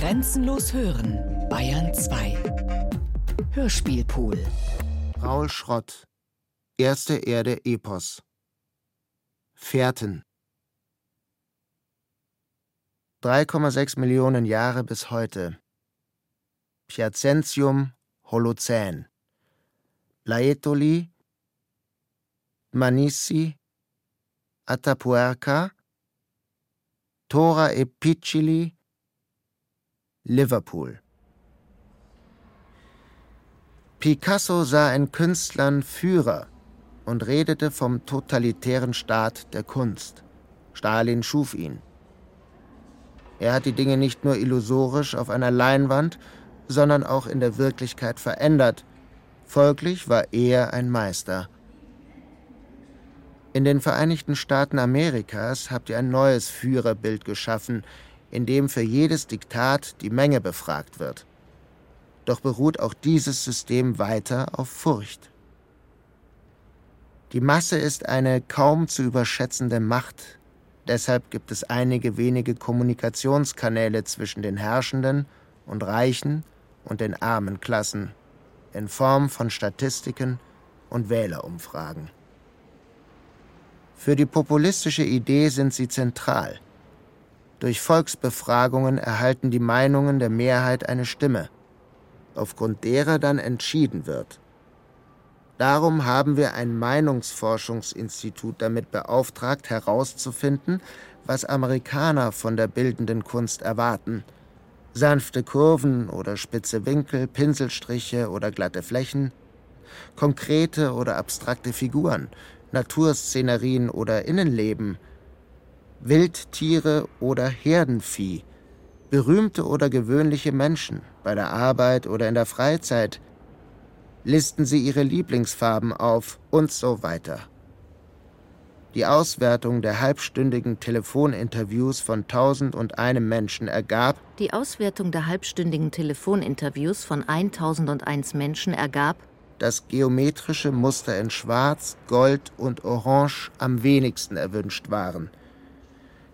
Grenzenlos hören, Bayern 2. Hörspielpool. Raul Schrott. Erste Erde Epos. Fährten. 3,6 Millionen Jahre bis heute. Piacentium Holozän. Laetoli, Manissi, Atapuerca, Tora Epicili, Liverpool. Picasso sah in Künstlern Führer und redete vom totalitären Staat der Kunst. Stalin schuf ihn. Er hat die Dinge nicht nur illusorisch auf einer Leinwand, sondern auch in der Wirklichkeit verändert. Folglich war er ein Meister. In den Vereinigten Staaten Amerikas habt ihr ein neues Führerbild geschaffen, in dem für jedes Diktat die Menge befragt wird. Doch beruht auch dieses System weiter auf Furcht. Die Masse ist eine kaum zu überschätzende Macht, deshalb gibt es einige wenige Kommunikationskanäle zwischen den Herrschenden und Reichen und den armen Klassen in Form von Statistiken und Wählerumfragen. Für die populistische Idee sind sie zentral. Durch Volksbefragungen erhalten die Meinungen der Mehrheit eine Stimme, aufgrund derer dann entschieden wird. Darum haben wir ein Meinungsforschungsinstitut damit beauftragt, herauszufinden, was Amerikaner von der bildenden Kunst erwarten. Sanfte Kurven oder spitze Winkel, Pinselstriche oder glatte Flächen, konkrete oder abstrakte Figuren, Naturszenerien oder Innenleben, Wildtiere oder Herdenvieh, berühmte oder gewöhnliche Menschen bei der Arbeit oder in der Freizeit, listen sie ihre Lieblingsfarben auf und so weiter. Die Auswertung der halbstündigen Telefoninterviews von tausend und einem Menschen ergab, die Auswertung der halbstündigen Telefoninterviews von 1001 Menschen ergab, dass geometrische Muster in Schwarz, Gold und Orange am wenigsten erwünscht waren.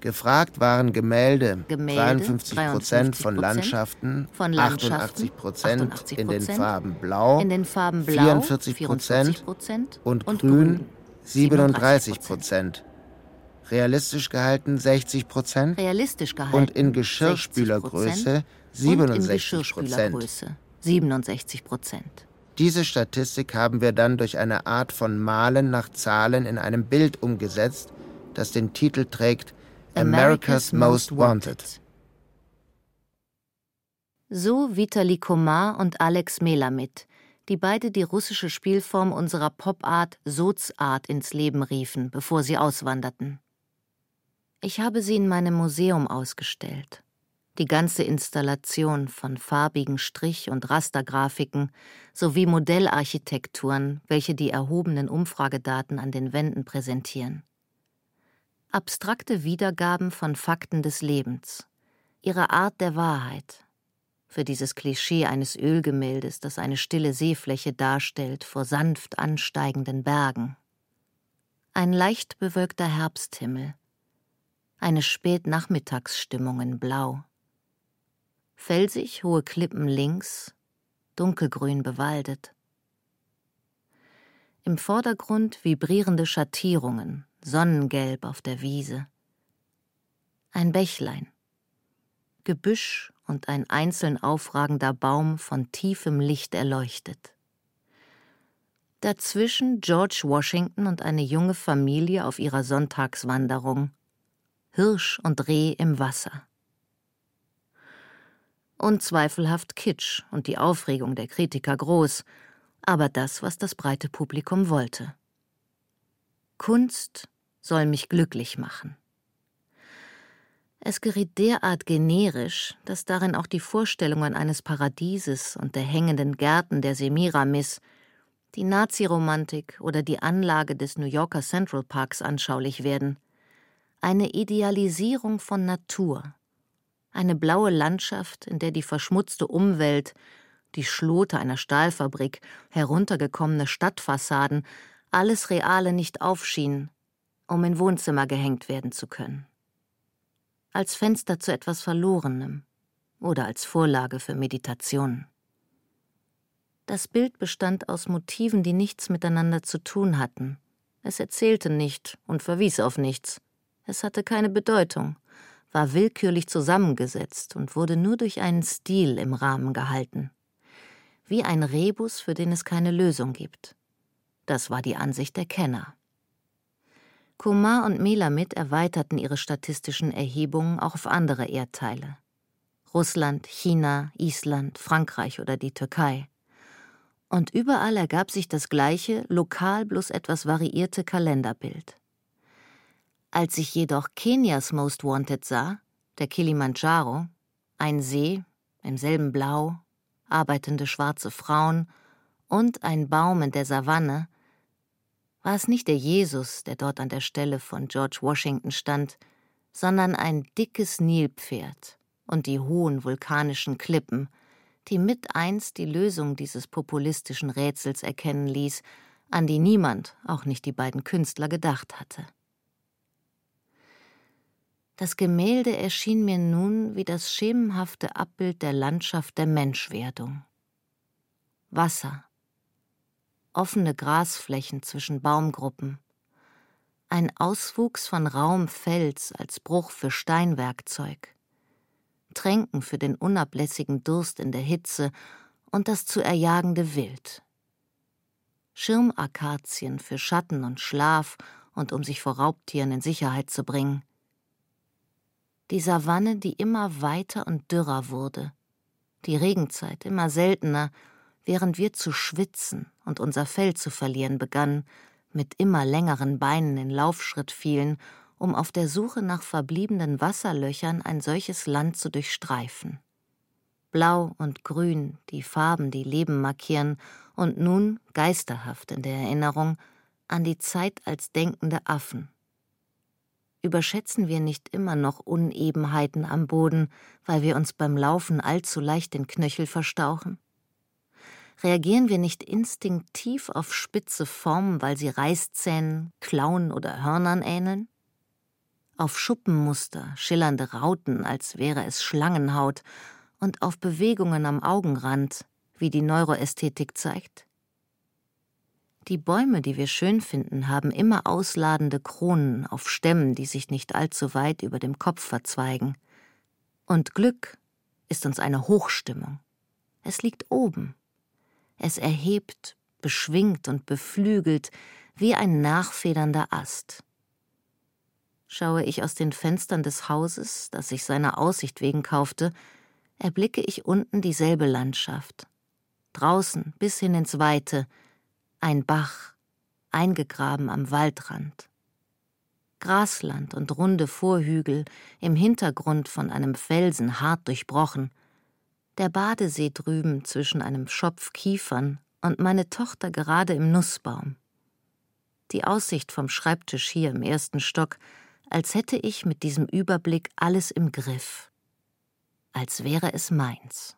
Gefragt waren Gemälde, Gemälde 53 Prozent von Landschaften, von Landschaften 88 Prozent 88 in den Farben Blau, in den Farben Blau 44 Prozent 44% und, und Grün Grün 37 Prozent. Realistisch gehalten 60 Prozent und in Geschirrspülergröße 67 und in Prozent. Geschirrspülergröße 67 Prozent. Diese Statistik haben wir dann durch eine Art von Malen nach Zahlen in einem Bild umgesetzt, das den Titel trägt America's Most Wanted. So Vitali Komar und Alex Melamed, die beide die russische Spielform unserer Popart Sozart ins Leben riefen, bevor sie auswanderten. Ich habe sie in meinem Museum ausgestellt. Die ganze Installation von farbigen Strich- und Rastergrafiken sowie Modellarchitekturen, welche die erhobenen Umfragedaten an den Wänden präsentieren. Abstrakte Wiedergaben von Fakten des Lebens, ihre Art der Wahrheit, für dieses Klischee eines Ölgemäldes, das eine stille Seefläche darstellt vor sanft ansteigenden Bergen. Ein leicht bewölkter Herbsthimmel, eine Spätnachmittagsstimmung in Blau. Felsig hohe Klippen links, dunkelgrün bewaldet. Im Vordergrund vibrierende Schattierungen, Sonnengelb auf der Wiese. Ein Bächlein, Gebüsch und ein einzeln aufragender Baum von tiefem Licht erleuchtet. Dazwischen George Washington und eine junge Familie auf ihrer Sonntagswanderung. Hirsch und Reh im Wasser. Unzweifelhaft Kitsch und die Aufregung der Kritiker groß, aber das, was das breite Publikum wollte. Kunst soll mich glücklich machen. Es geriet derart generisch, dass darin auch die Vorstellungen eines Paradieses und der hängenden Gärten der Semiramis, die Naziromantik oder die Anlage des New Yorker Central Parks anschaulich werden. Eine Idealisierung von Natur. Eine blaue Landschaft, in der die verschmutzte Umwelt, die Schlote einer Stahlfabrik, heruntergekommene Stadtfassaden, alles Reale nicht aufschien, um in Wohnzimmer gehängt werden zu können als Fenster zu etwas Verlorenem, oder als Vorlage für Meditationen. Das Bild bestand aus Motiven, die nichts miteinander zu tun hatten. Es erzählte nicht und verwies auf nichts. Es hatte keine Bedeutung, war willkürlich zusammengesetzt und wurde nur durch einen Stil im Rahmen gehalten. Wie ein Rebus, für den es keine Lösung gibt. Das war die Ansicht der Kenner. Kumar und Melamid erweiterten ihre statistischen Erhebungen auch auf andere Erdteile. Russland, China, Island, Frankreich oder die Türkei und überall ergab sich das gleiche, lokal bloß etwas variierte Kalenderbild. Als ich jedoch Kenias Most Wanted sah, der Kilimanjaro, ein See, im selben Blau, arbeitende schwarze Frauen und ein Baum in der Savanne, war es nicht der Jesus, der dort an der Stelle von George Washington stand, sondern ein dickes Nilpferd und die hohen vulkanischen Klippen, die mit einst die Lösung dieses populistischen Rätsels erkennen ließ, an die niemand, auch nicht die beiden Künstler, gedacht hatte. Das Gemälde erschien mir nun wie das schemenhafte Abbild der Landschaft der Menschwerdung. Wasser, offene Grasflächen zwischen Baumgruppen, ein Auswuchs von rauem Fels als Bruch für Steinwerkzeug, Tränken für den unablässigen Durst in der Hitze und das zu erjagende Wild. Schirmakazien für Schatten und Schlaf und um sich vor Raubtieren in Sicherheit zu bringen. Die Savanne, die immer weiter und dürrer wurde, die Regenzeit immer seltener, während wir zu schwitzen und unser Fell zu verlieren begannen, mit immer längeren Beinen in Laufschritt fielen um auf der Suche nach verbliebenen Wasserlöchern ein solches Land zu durchstreifen. Blau und Grün, die Farben, die Leben markieren, und nun, geisterhaft in der Erinnerung, an die Zeit als denkende Affen. Überschätzen wir nicht immer noch Unebenheiten am Boden, weil wir uns beim Laufen allzu leicht den Knöchel verstauchen? Reagieren wir nicht instinktiv auf spitze Formen, weil sie Reißzähnen, Klauen oder Hörnern ähneln? auf Schuppenmuster, schillernde Rauten, als wäre es Schlangenhaut, und auf Bewegungen am Augenrand, wie die Neuroästhetik zeigt? Die Bäume, die wir schön finden, haben immer ausladende Kronen auf Stämmen, die sich nicht allzu weit über dem Kopf verzweigen. Und Glück ist uns eine Hochstimmung. Es liegt oben. Es erhebt, beschwingt und beflügelt wie ein nachfedernder Ast. Schaue ich aus den Fenstern des Hauses, das ich seiner Aussicht wegen kaufte, erblicke ich unten dieselbe Landschaft. Draußen bis hin ins Weite, ein Bach, eingegraben am Waldrand. Grasland und runde Vorhügel, im Hintergrund von einem Felsen hart durchbrochen, der Badesee drüben zwischen einem Schopf Kiefern und meine Tochter gerade im Nussbaum. Die Aussicht vom Schreibtisch hier im ersten Stock als hätte ich mit diesem Überblick alles im Griff, als wäre es meins.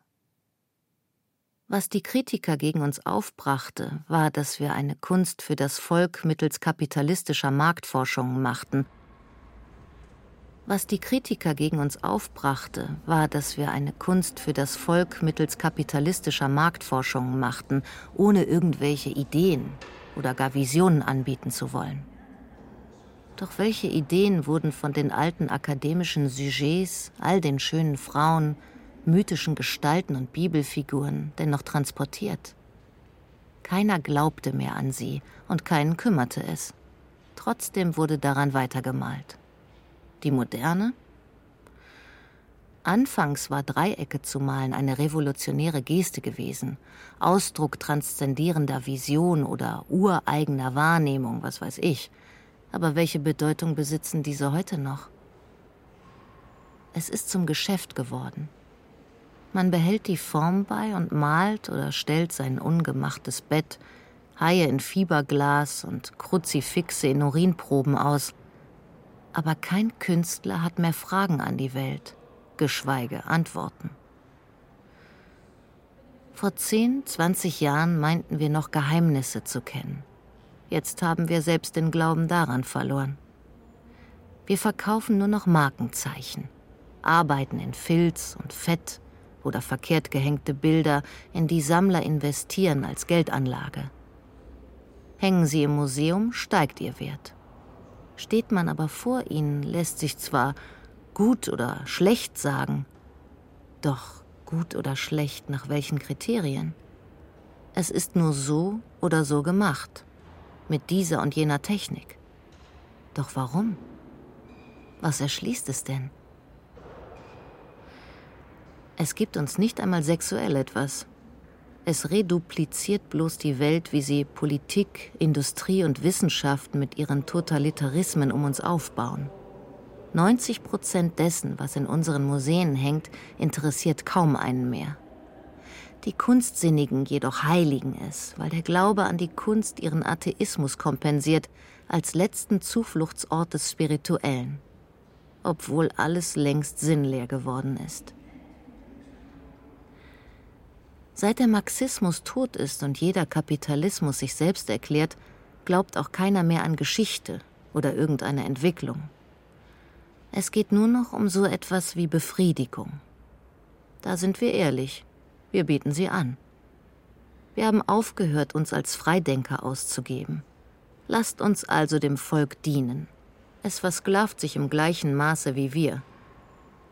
Was die Kritiker gegen uns aufbrachte, war, dass wir eine Kunst für das Volk mittels kapitalistischer Marktforschungen machten. Was die Kritiker gegen uns aufbrachte, war, dass wir eine Kunst für das Volk mittels kapitalistischer Marktforschungen machten, ohne irgendwelche Ideen oder gar Visionen anbieten zu wollen. Doch welche Ideen wurden von den alten akademischen Sujets, all den schönen Frauen, mythischen Gestalten und Bibelfiguren denn noch transportiert? Keiner glaubte mehr an sie und keinen kümmerte es. Trotzdem wurde daran weitergemalt. Die Moderne? Anfangs war Dreiecke zu malen eine revolutionäre Geste gewesen, Ausdruck transzendierender Vision oder ureigener Wahrnehmung, was weiß ich. Aber welche Bedeutung besitzen diese heute noch? Es ist zum Geschäft geworden. Man behält die Form bei und malt oder stellt sein ungemachtes Bett, Haie in Fieberglas und Kruzifixe in Urinproben aus. Aber kein Künstler hat mehr Fragen an die Welt, geschweige Antworten. Vor zehn, zwanzig Jahren meinten wir noch Geheimnisse zu kennen. Jetzt haben wir selbst den Glauben daran verloren. Wir verkaufen nur noch Markenzeichen, arbeiten in Filz und Fett, oder verkehrt gehängte Bilder, in die Sammler investieren als Geldanlage. Hängen sie im Museum, steigt ihr Wert. Steht man aber vor ihnen, lässt sich zwar gut oder schlecht sagen, doch gut oder schlecht nach welchen Kriterien? Es ist nur so oder so gemacht, mit dieser und jener Technik. Doch warum? Was erschließt es denn? Es gibt uns nicht einmal sexuell etwas. Es redupliziert bloß die Welt, wie sie Politik, Industrie und Wissenschaft mit ihren Totalitarismen um uns aufbauen. 90 Prozent dessen, was in unseren Museen hängt, interessiert kaum einen mehr. Die Kunstsinnigen jedoch heiligen es, weil der Glaube an die Kunst ihren Atheismus kompensiert, als letzten Zufluchtsort des Spirituellen, obwohl alles längst sinnleer geworden ist. Seit der Marxismus tot ist und jeder Kapitalismus sich selbst erklärt, glaubt auch keiner mehr an Geschichte oder irgendeine Entwicklung. Es geht nur noch um so etwas wie Befriedigung. Da sind wir ehrlich, wir bieten sie an. Wir haben aufgehört, uns als Freidenker auszugeben. Lasst uns also dem Volk dienen. Es versklavt sich im gleichen Maße wie wir.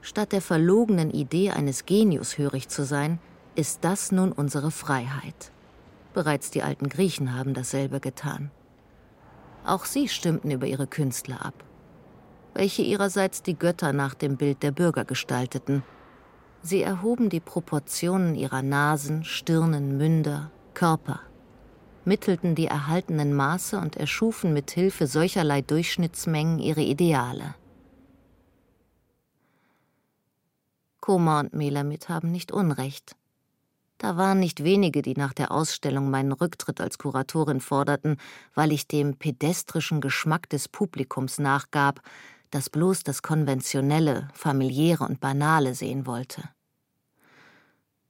Statt der verlogenen Idee eines Genius hörig zu sein, ist das nun unsere Freiheit. Bereits die alten Griechen haben dasselbe getan. Auch sie stimmten über ihre Künstler ab, welche ihrerseits die Götter nach dem Bild der Bürger gestalteten. Sie erhoben die Proportionen ihrer Nasen, Stirnen, Münder, Körper, mittelten die erhaltenen Maße und erschufen mit Hilfe solcherlei Durchschnittsmengen ihre Ideale. Koma und Melamit haben nicht Unrecht. Da waren nicht wenige, die nach der Ausstellung meinen Rücktritt als Kuratorin forderten, weil ich dem pedestrischen Geschmack des Publikums nachgab, das bloß das Konventionelle, Familiäre und Banale sehen wollte.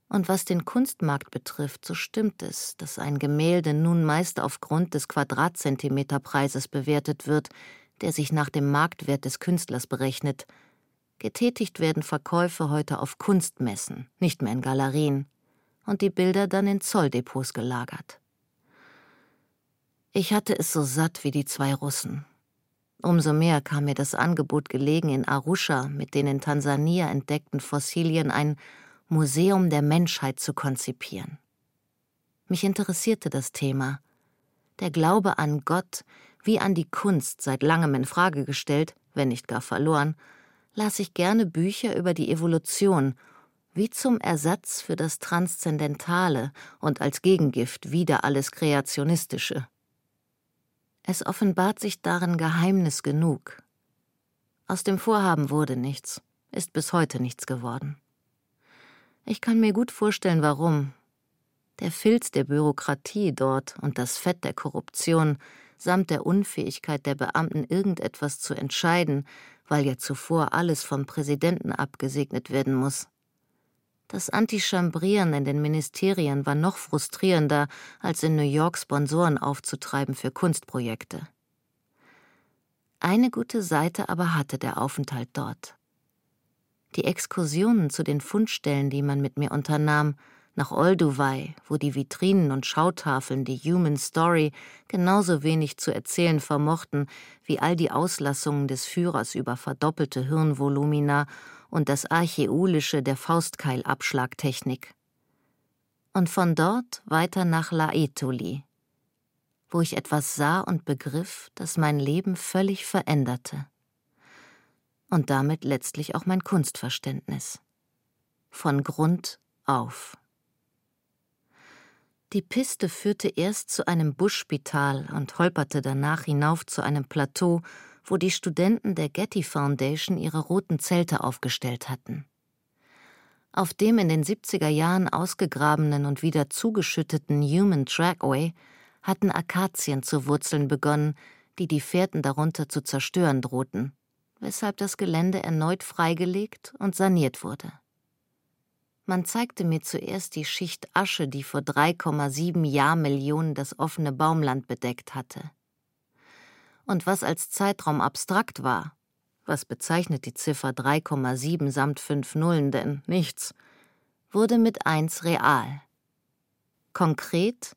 Und was den Kunstmarkt betrifft, so stimmt es, dass ein Gemälde nun meist aufgrund des Quadratzentimeterpreises bewertet wird, der sich nach dem Marktwert des Künstlers berechnet. Getätigt werden Verkäufe heute auf Kunstmessen, nicht mehr in Galerien und die Bilder dann in Zolldepots gelagert. Ich hatte es so satt wie die zwei Russen. Umso mehr kam mir das Angebot gelegen, in Arusha mit den in Tansania entdeckten Fossilien ein Museum der Menschheit zu konzipieren. Mich interessierte das Thema. Der Glaube an Gott wie an die Kunst seit langem in Frage gestellt, wenn nicht gar verloren, las ich gerne Bücher über die Evolution wie zum Ersatz für das Transzendentale und als Gegengift wieder alles Kreationistische. Es offenbart sich darin Geheimnis genug. Aus dem Vorhaben wurde nichts, ist bis heute nichts geworden. Ich kann mir gut vorstellen, warum. Der Filz der Bürokratie dort und das Fett der Korruption samt der Unfähigkeit der Beamten irgendetwas zu entscheiden, weil ja zuvor alles vom Präsidenten abgesegnet werden muss, das Antichambrieren in den Ministerien war noch frustrierender, als in New York Sponsoren aufzutreiben für Kunstprojekte. Eine gute Seite aber hatte der Aufenthalt dort. Die Exkursionen zu den Fundstellen, die man mit mir unternahm, nach Olduvai, wo die Vitrinen und Schautafeln die Human Story genauso wenig zu erzählen vermochten wie all die Auslassungen des Führers über verdoppelte Hirnvolumina und das Archäolische der Faustkeilabschlagtechnik. Und von dort weiter nach Laetoli, wo ich etwas sah und begriff, das mein Leben völlig veränderte. Und damit letztlich auch mein Kunstverständnis. Von Grund auf. Die Piste führte erst zu einem Buschspital und holperte danach hinauf zu einem Plateau, wo die Studenten der Getty Foundation ihre roten Zelte aufgestellt hatten. Auf dem in den 70er Jahren ausgegrabenen und wieder zugeschütteten Human Trackway hatten Akazien zu Wurzeln begonnen, die die Fährten darunter zu zerstören drohten, weshalb das Gelände erneut freigelegt und saniert wurde. Man zeigte mir zuerst die Schicht Asche, die vor 3,7 Jahrmillionen das offene Baumland bedeckt hatte und was als Zeitraum abstrakt war. Was bezeichnet die Ziffer 3,7 samt fünf Nullen denn? Nichts. wurde mit eins real. Konkret,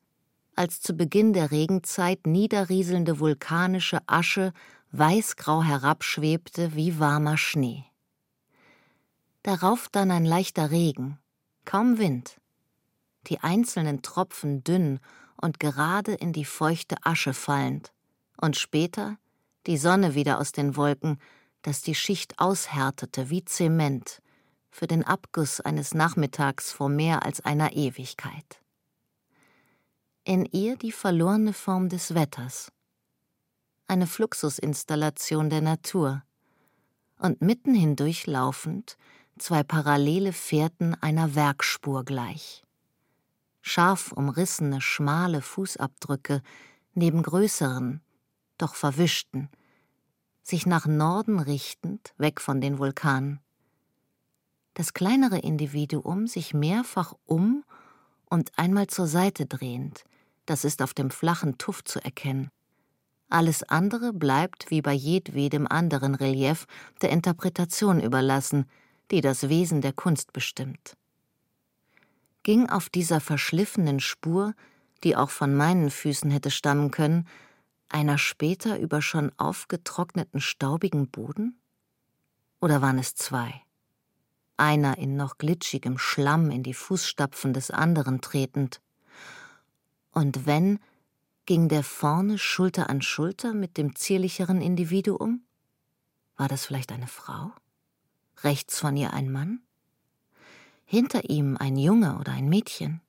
als zu Beginn der Regenzeit niederrieselnde vulkanische Asche weißgrau herabschwebte wie warmer Schnee. Darauf dann ein leichter Regen, kaum Wind, die einzelnen Tropfen dünn und gerade in die feuchte Asche fallend, und später die Sonne wieder aus den Wolken, dass die Schicht aushärtete wie Zement für den Abguss eines Nachmittags vor mehr als einer Ewigkeit. In ihr die verlorene Form des Wetters, eine Fluxusinstallation der Natur, und mitten hindurch laufend zwei parallele Fährten einer Werkspur gleich. Scharf umrissene, schmale Fußabdrücke neben größeren, doch verwischten, sich nach Norden richtend, weg von den Vulkanen. Das kleinere Individuum sich mehrfach um und einmal zur Seite drehend, das ist auf dem flachen Tuff zu erkennen. Alles andere bleibt wie bei jedwedem anderen Relief der Interpretation überlassen, die das Wesen der Kunst bestimmt. Ging auf dieser verschliffenen Spur, die auch von meinen Füßen hätte stammen können, einer später über schon aufgetrockneten staubigen Boden? Oder waren es zwei? Einer in noch glitschigem Schlamm in die Fußstapfen des anderen tretend. Und wenn, ging der vorne Schulter an Schulter mit dem zierlicheren Individuum? War das vielleicht eine Frau? Rechts von ihr ein Mann? Hinter ihm ein Junge oder ein Mädchen?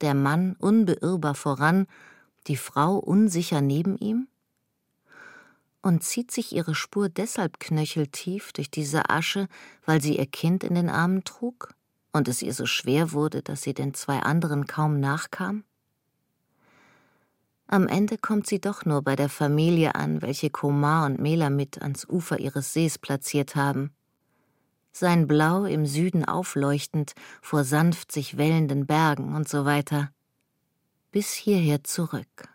Der Mann unbeirrbar voran die Frau unsicher neben ihm? Und zieht sich ihre Spur deshalb knöcheltief durch diese Asche, weil sie ihr Kind in den Armen trug und es ihr so schwer wurde, dass sie den zwei anderen kaum nachkam? Am Ende kommt sie doch nur bei der Familie an, welche Komar und Melamit ans Ufer ihres Sees platziert haben. Sein Blau im Süden aufleuchtend vor sanft sich wellenden Bergen und so weiter bis hierher zurück.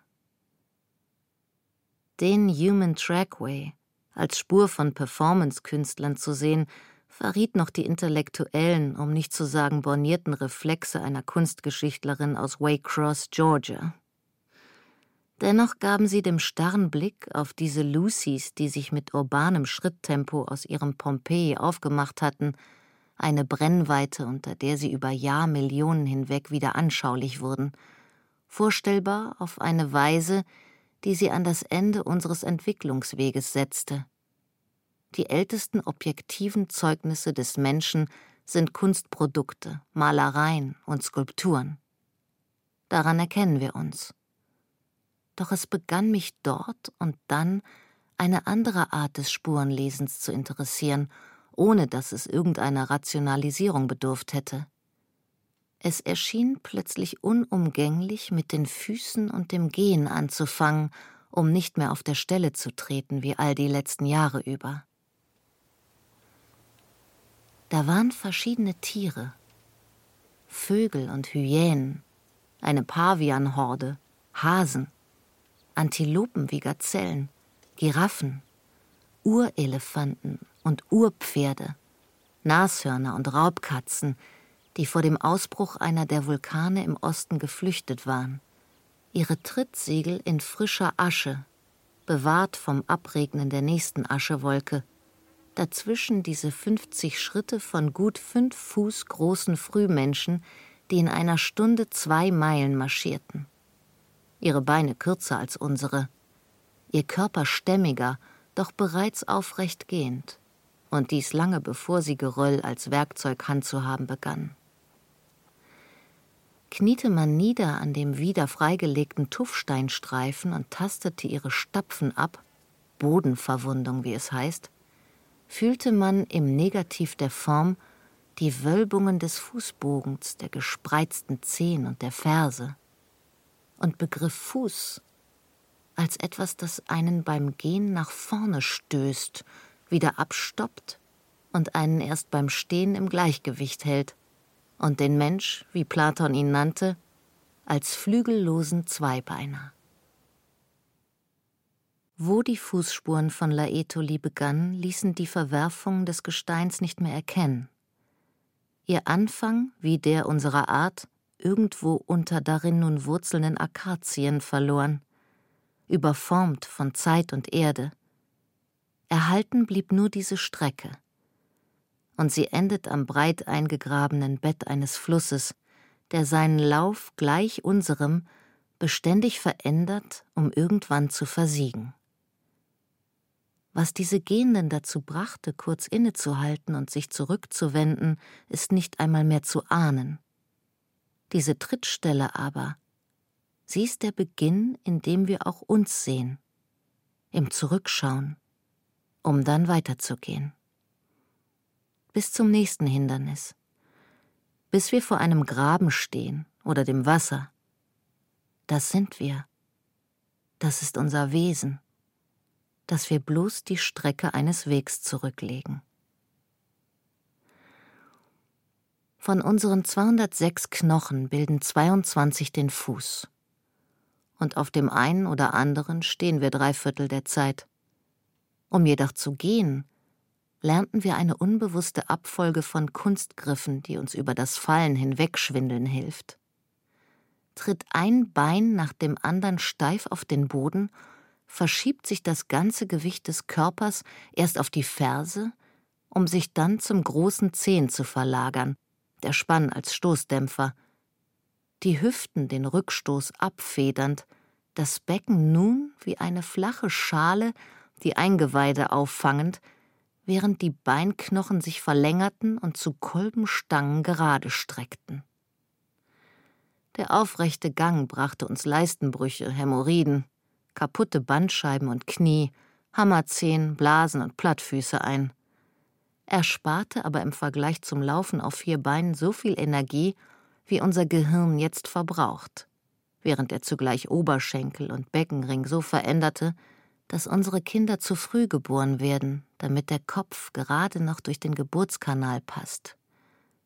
Den Human Trackway als Spur von Performance-Künstlern zu sehen, verriet noch die intellektuellen, um nicht zu sagen bornierten Reflexe einer Kunstgeschichtlerin aus Waycross, Georgia. Dennoch gaben sie dem starren Blick auf diese Lucys, die sich mit urbanem Schritttempo aus ihrem Pompeji aufgemacht hatten, eine Brennweite, unter der sie über Jahrmillionen hinweg wieder anschaulich wurden – vorstellbar auf eine Weise, die sie an das Ende unseres Entwicklungsweges setzte. Die ältesten objektiven Zeugnisse des Menschen sind Kunstprodukte, Malereien und Skulpturen. Daran erkennen wir uns. Doch es begann mich dort und dann eine andere Art des Spurenlesens zu interessieren, ohne dass es irgendeiner Rationalisierung bedurft hätte. Es erschien plötzlich unumgänglich, mit den Füßen und dem Gehen anzufangen, um nicht mehr auf der Stelle zu treten wie all die letzten Jahre über. Da waren verschiedene Tiere, Vögel und Hyänen, eine Pavianhorde, Hasen, Antilopen wie Gazellen, Giraffen, Urelefanten und Urpferde, Nashörner und Raubkatzen, die vor dem Ausbruch einer der Vulkane im Osten geflüchtet waren, ihre Trittsiegel in frischer Asche, bewahrt vom Abregnen der nächsten Aschewolke, dazwischen diese 50 Schritte von gut fünf Fuß großen Frühmenschen, die in einer Stunde zwei Meilen marschierten. Ihre Beine kürzer als unsere, ihr Körper stämmiger, doch bereits aufrecht gehend, und dies lange bevor sie Geröll als Werkzeug handzuhaben begannen kniete man nieder an dem wieder freigelegten Tuffsteinstreifen und tastete ihre Stapfen ab, Bodenverwundung, wie es heißt, fühlte man im Negativ der Form die Wölbungen des Fußbogens, der gespreizten Zehen und der Ferse und begriff Fuß als etwas, das einen beim Gehen nach vorne stößt, wieder abstoppt und einen erst beim Stehen im Gleichgewicht hält und den Mensch, wie Platon ihn nannte, als flügellosen Zweibeiner. Wo die Fußspuren von Laetoli begannen, ließen die Verwerfungen des Gesteins nicht mehr erkennen. Ihr Anfang, wie der unserer Art, irgendwo unter darin nun wurzelnden Akazien verloren, überformt von Zeit und Erde. Erhalten blieb nur diese Strecke. Und sie endet am breit eingegrabenen Bett eines Flusses, der seinen Lauf gleich unserem beständig verändert, um irgendwann zu versiegen. Was diese Gehenden dazu brachte, kurz innezuhalten und sich zurückzuwenden, ist nicht einmal mehr zu ahnen. Diese Trittstelle aber, sie ist der Beginn, in dem wir auch uns sehen, im Zurückschauen, um dann weiterzugehen. Bis zum nächsten Hindernis, bis wir vor einem Graben stehen oder dem Wasser. Das sind wir. Das ist unser Wesen dass wir bloß die Strecke eines Wegs zurücklegen. Von unseren 206 Knochen bilden 22 den Fuß. Und auf dem einen oder anderen stehen wir drei Viertel der Zeit. Um jedoch zu gehen, lernten wir eine unbewusste Abfolge von Kunstgriffen, die uns über das Fallen hinwegschwindeln hilft. Tritt ein Bein nach dem anderen steif auf den Boden verschiebt sich das ganze Gewicht des Körpers erst auf die Ferse, um sich dann zum großen Zehen zu verlagern, der Spann als Stoßdämpfer, die Hüften den Rückstoß abfedernd, das Becken nun wie eine flache Schale, die Eingeweide auffangend, während die Beinknochen sich verlängerten und zu Kolbenstangen gerade streckten. Der aufrechte Gang brachte uns Leistenbrüche, Hämorrhoiden, kaputte Bandscheiben und Knie, Hammerzehen, Blasen und Plattfüße ein. Er sparte aber im Vergleich zum Laufen auf vier Beinen so viel Energie, wie unser Gehirn jetzt verbraucht, während er zugleich Oberschenkel und Beckenring so veränderte, dass unsere Kinder zu früh geboren werden, damit der Kopf gerade noch durch den Geburtskanal passt,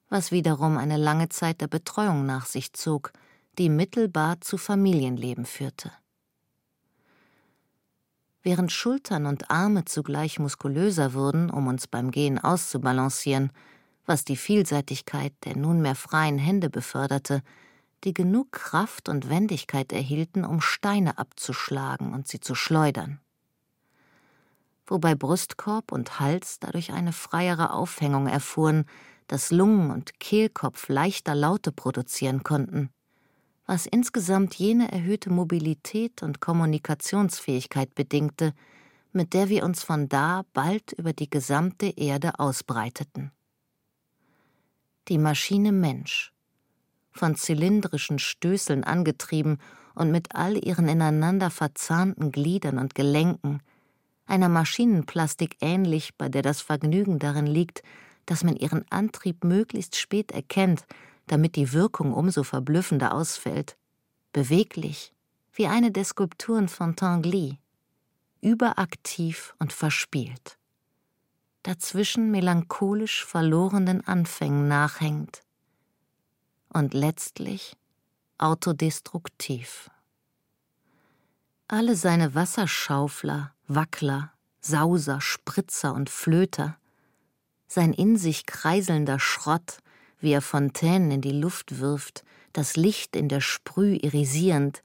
was wiederum eine lange Zeit der Betreuung nach sich zog, die mittelbar zu Familienleben führte. Während Schultern und Arme zugleich muskulöser wurden, um uns beim Gehen auszubalancieren, was die Vielseitigkeit der nunmehr freien Hände beförderte, die genug Kraft und Wendigkeit erhielten, um Steine abzuschlagen und sie zu schleudern. Wobei Brustkorb und Hals dadurch eine freiere Aufhängung erfuhren, dass Lungen und Kehlkopf leichter Laute produzieren konnten was insgesamt jene erhöhte Mobilität und Kommunikationsfähigkeit bedingte, mit der wir uns von da bald über die gesamte Erde ausbreiteten. Die Maschine Mensch, von zylindrischen Stößeln angetrieben und mit all ihren ineinander verzahnten Gliedern und Gelenken, einer Maschinenplastik ähnlich, bei der das Vergnügen darin liegt, dass man ihren Antrieb möglichst spät erkennt damit die Wirkung umso verblüffender ausfällt, beweglich, wie eine der Skulpturen von Tanguy, überaktiv und verspielt, dazwischen melancholisch verlorenen Anfängen nachhängt. Und letztlich autodestruktiv. Alle seine Wasserschaufler, Wackler, Sauser, Spritzer und Flöter, sein in sich kreiselnder Schrott, wie er Fontänen in die Luft wirft, das Licht in der Sprüh irisierend,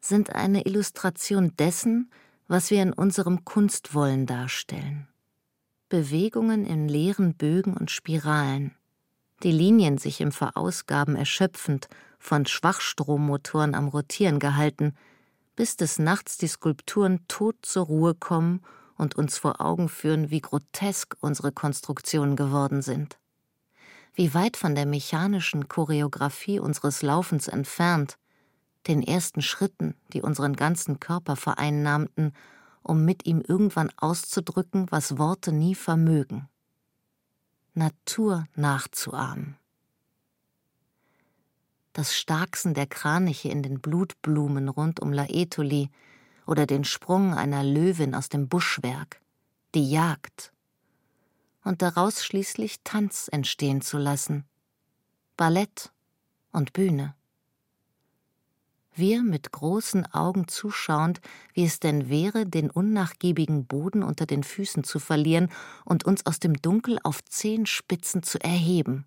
sind eine Illustration dessen, was wir in unserem Kunstwollen darstellen. Bewegungen in leeren Bögen und Spiralen, die Linien sich im Verausgaben erschöpfend, von Schwachstrommotoren am Rotieren gehalten, bis des Nachts die Skulpturen tot zur Ruhe kommen und uns vor Augen führen, wie grotesk unsere Konstruktionen geworden sind wie weit von der mechanischen Choreografie unseres Laufens entfernt, den ersten Schritten, die unseren ganzen Körper vereinnahmten, um mit ihm irgendwann auszudrücken, was Worte nie vermögen. Natur nachzuahmen. Das Starksen der Kraniche in den Blutblumen rund um Laetoli oder den Sprung einer Löwin aus dem Buschwerk, die Jagd und daraus schließlich Tanz entstehen zu lassen. Ballett und Bühne. Wir mit großen Augen zuschauend, wie es denn wäre, den unnachgiebigen Boden unter den Füßen zu verlieren und uns aus dem Dunkel auf Zehenspitzen zu erheben,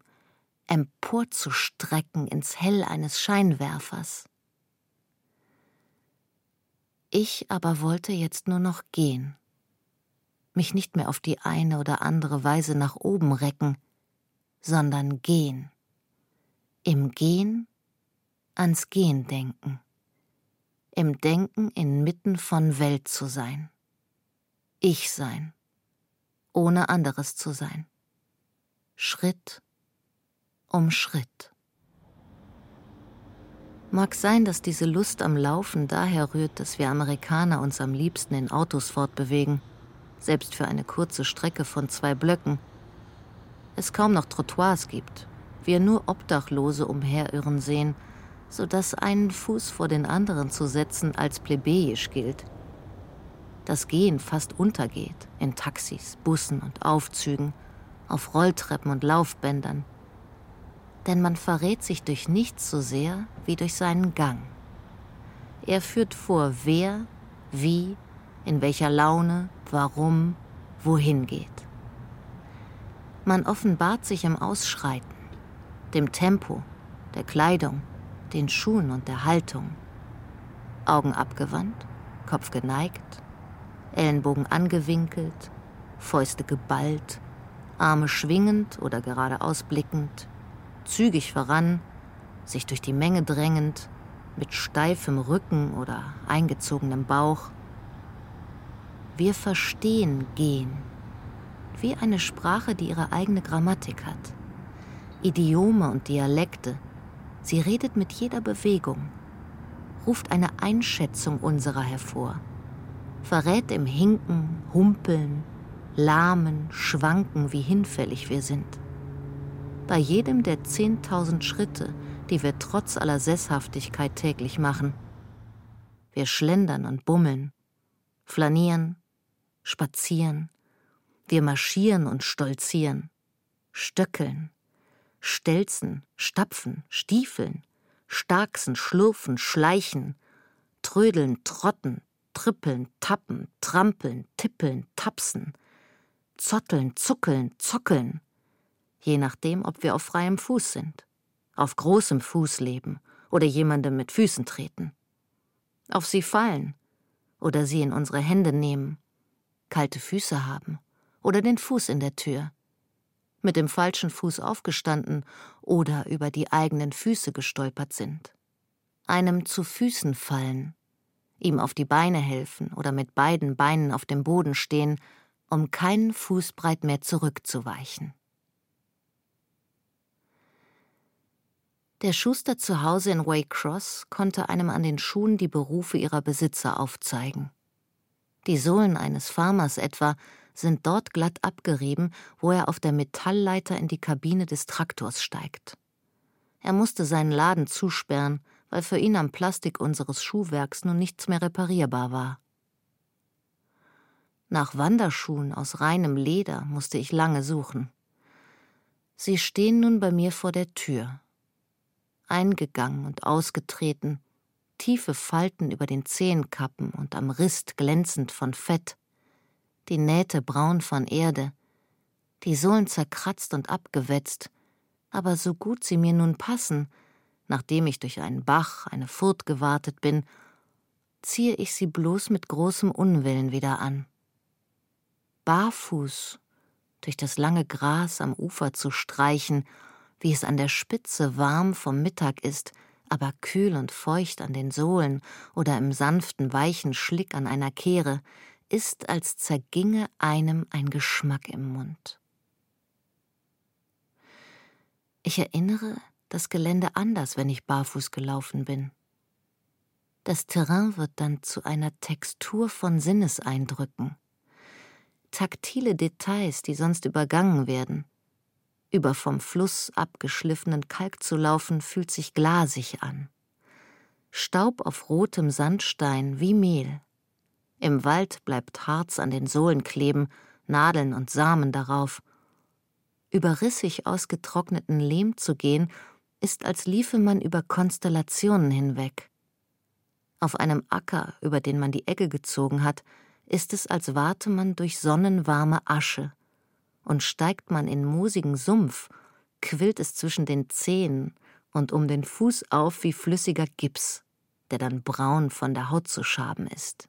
emporzustrecken ins Hell eines Scheinwerfers. Ich aber wollte jetzt nur noch gehen, mich nicht mehr auf die eine oder andere Weise nach oben recken, sondern gehen. Im Gehen ans Gehen denken, im Denken inmitten von Welt zu sein. Ich sein, ohne anderes zu sein. Schritt um Schritt. Mag sein, dass diese Lust am Laufen daher rührt, dass wir Amerikaner uns am liebsten in Autos fortbewegen, selbst für eine kurze Strecke von zwei Blöcken. Es kaum noch Trottoirs gibt, wir nur Obdachlose umherirren sehen, so dass einen Fuß vor den anderen zu setzen als plebejisch gilt. Das Gehen fast untergeht in Taxis, Bussen und Aufzügen, auf Rolltreppen und Laufbändern. Denn man verrät sich durch nichts so sehr wie durch seinen Gang. Er führt vor, wer, wie, in welcher Laune, warum, wohin geht. Man offenbart sich im Ausschreiten, dem Tempo, der Kleidung, den Schuhen und der Haltung. Augen abgewandt, Kopf geneigt, Ellenbogen angewinkelt, Fäuste geballt, Arme schwingend oder geradeaus blickend, zügig voran, sich durch die Menge drängend, mit steifem Rücken oder eingezogenem Bauch. Wir verstehen gehen, wie eine Sprache, die ihre eigene Grammatik hat. Idiome und Dialekte. Sie redet mit jeder Bewegung, ruft eine Einschätzung unserer hervor, verrät im Hinken, Humpeln, Lahmen, Schwanken, wie hinfällig wir sind. Bei jedem der zehntausend Schritte, die wir trotz aller Sesshaftigkeit täglich machen. Wir schlendern und bummeln, flanieren, spazieren, wir marschieren und stolzieren, stöckeln, stelzen, stapfen, stiefeln, starksen, schlurfen, schleichen, trödeln, trotten, trippeln, tappen, trampeln, tippeln, tapsen, zotteln, zuckeln, zockeln, je nachdem, ob wir auf freiem Fuß sind, auf großem Fuß leben oder jemandem mit Füßen treten, auf sie fallen oder sie in unsere Hände nehmen, kalte Füße haben oder den Fuß in der Tür, mit dem falschen Fuß aufgestanden oder über die eigenen Füße gestolpert sind, einem zu Füßen fallen, ihm auf die Beine helfen oder mit beiden Beinen auf dem Boden stehen, um keinen Fußbreit mehr zurückzuweichen. Der Schuster zu Hause in Waycross konnte einem an den Schuhen die Berufe ihrer Besitzer aufzeigen. Die Sohlen eines Farmers etwa sind dort glatt abgerieben, wo er auf der Metallleiter in die Kabine des Traktors steigt. Er musste seinen Laden zusperren, weil für ihn am Plastik unseres Schuhwerks nun nichts mehr reparierbar war. Nach Wanderschuhen aus reinem Leder musste ich lange suchen. Sie stehen nun bei mir vor der Tür. Eingegangen und ausgetreten, tiefe Falten über den Zehenkappen und am Rist glänzend von Fett, die Nähte braun von Erde, die Sohlen zerkratzt und abgewetzt, aber so gut sie mir nun passen, nachdem ich durch einen Bach, eine Furt gewartet bin, ziehe ich sie bloß mit großem Unwillen wieder an. Barfuß durch das lange Gras am Ufer zu streichen, wie es an der Spitze warm vom Mittag ist, aber kühl und feucht an den Sohlen oder im sanften, weichen Schlick an einer Kehre, ist, als zerginge einem ein Geschmack im Mund. Ich erinnere das Gelände anders, wenn ich barfuß gelaufen bin. Das Terrain wird dann zu einer Textur von Sinneseindrücken taktile Details, die sonst übergangen werden. Über vom Fluss abgeschliffenen Kalk zu laufen, fühlt sich glasig an. Staub auf rotem Sandstein wie Mehl. Im Wald bleibt Harz an den Sohlen kleben, Nadeln und Samen darauf. Über rissig ausgetrockneten Lehm zu gehen, ist, als liefe man über Konstellationen hinweg. Auf einem Acker, über den man die Egge gezogen hat, ist es, als warte man durch sonnenwarme Asche, und steigt man in moosigen Sumpf, quillt es zwischen den Zehen und um den Fuß auf wie flüssiger Gips, der dann braun von der Haut zu schaben ist.